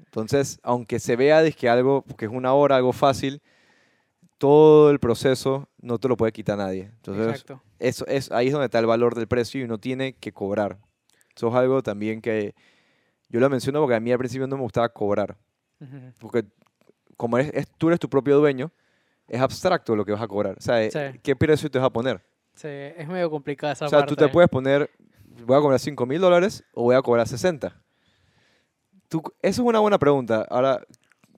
Entonces, aunque se vea que algo, que es una hora, algo fácil, todo el proceso no te lo puede quitar nadie. Entonces,
Exacto.
eso es, ahí es donde está el valor del precio y uno tiene que cobrar. Eso es algo también que yo lo menciono porque a mí al principio no me gustaba cobrar. Porque como eres, es- tú eres tu propio dueño, es abstracto lo que vas a cobrar. O sea, eh,
Sí.
¿qué precio te vas a poner?
Sí, es medio complicada esa
o sea,
parte.
tú te puedes poner, voy a cobrar 5 mil dólares o voy a cobrar 60. Tú, eso es una buena pregunta. Ahora,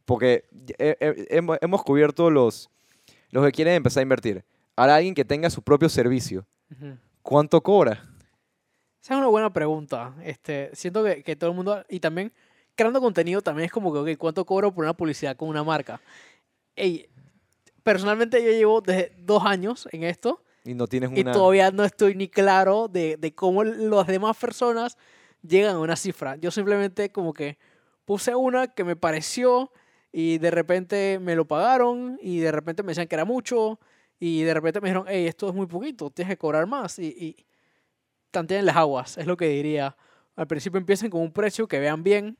porque hemos, hemos cubierto los, los que quieren empezar a invertir. Ahora, alguien que tenga su propio servicio. ¿cuánto cobra?
Esa es una buena pregunta. Este, siento que, que todo el mundo, y también creando contenido también es como que, ok, ¿cuánto cobro por una publicidad con una marca? Ey, personalmente yo llevo desde dos años en esto
Y no tienes
y
una...
todavía no estoy ni claro de, de cómo las demás personas llegan a una cifra. Yo simplemente como que puse una que me pareció y de repente me lo pagaron y de repente me decían que era mucho y de repente me dijeron, hey, esto es muy poquito, tienes que cobrar más y, y tanteen las aguas, es lo que diría. Al principio empiecen con un precio que vean bien,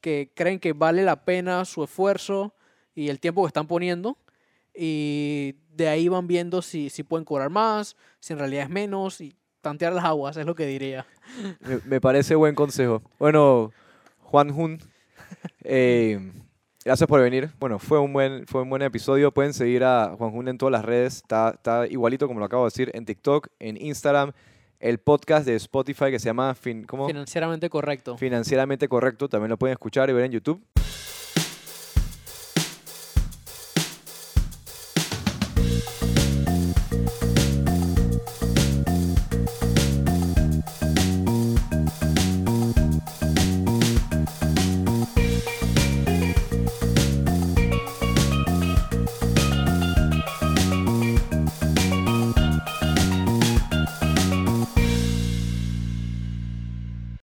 que creen que vale la pena su esfuerzo y el tiempo que están poniendo y de ahí van viendo si, si pueden cobrar más, si en realidad es menos y tantear las aguas, es lo que diría.
Me, me parece buen consejo. Bueno, Juan Jun, eh, gracias por venir. Bueno, fue un buen, fue un buen episodio. Pueden seguir a Juan Jun en todas las redes. Está, está igualito como lo acabo de decir, en TikTok, en Instagram, el podcast de Spotify que se llama fin, ¿cómo?
Financieramente correcto.
Financieramente Correcto. También lo pueden escuchar y ver en YouTube.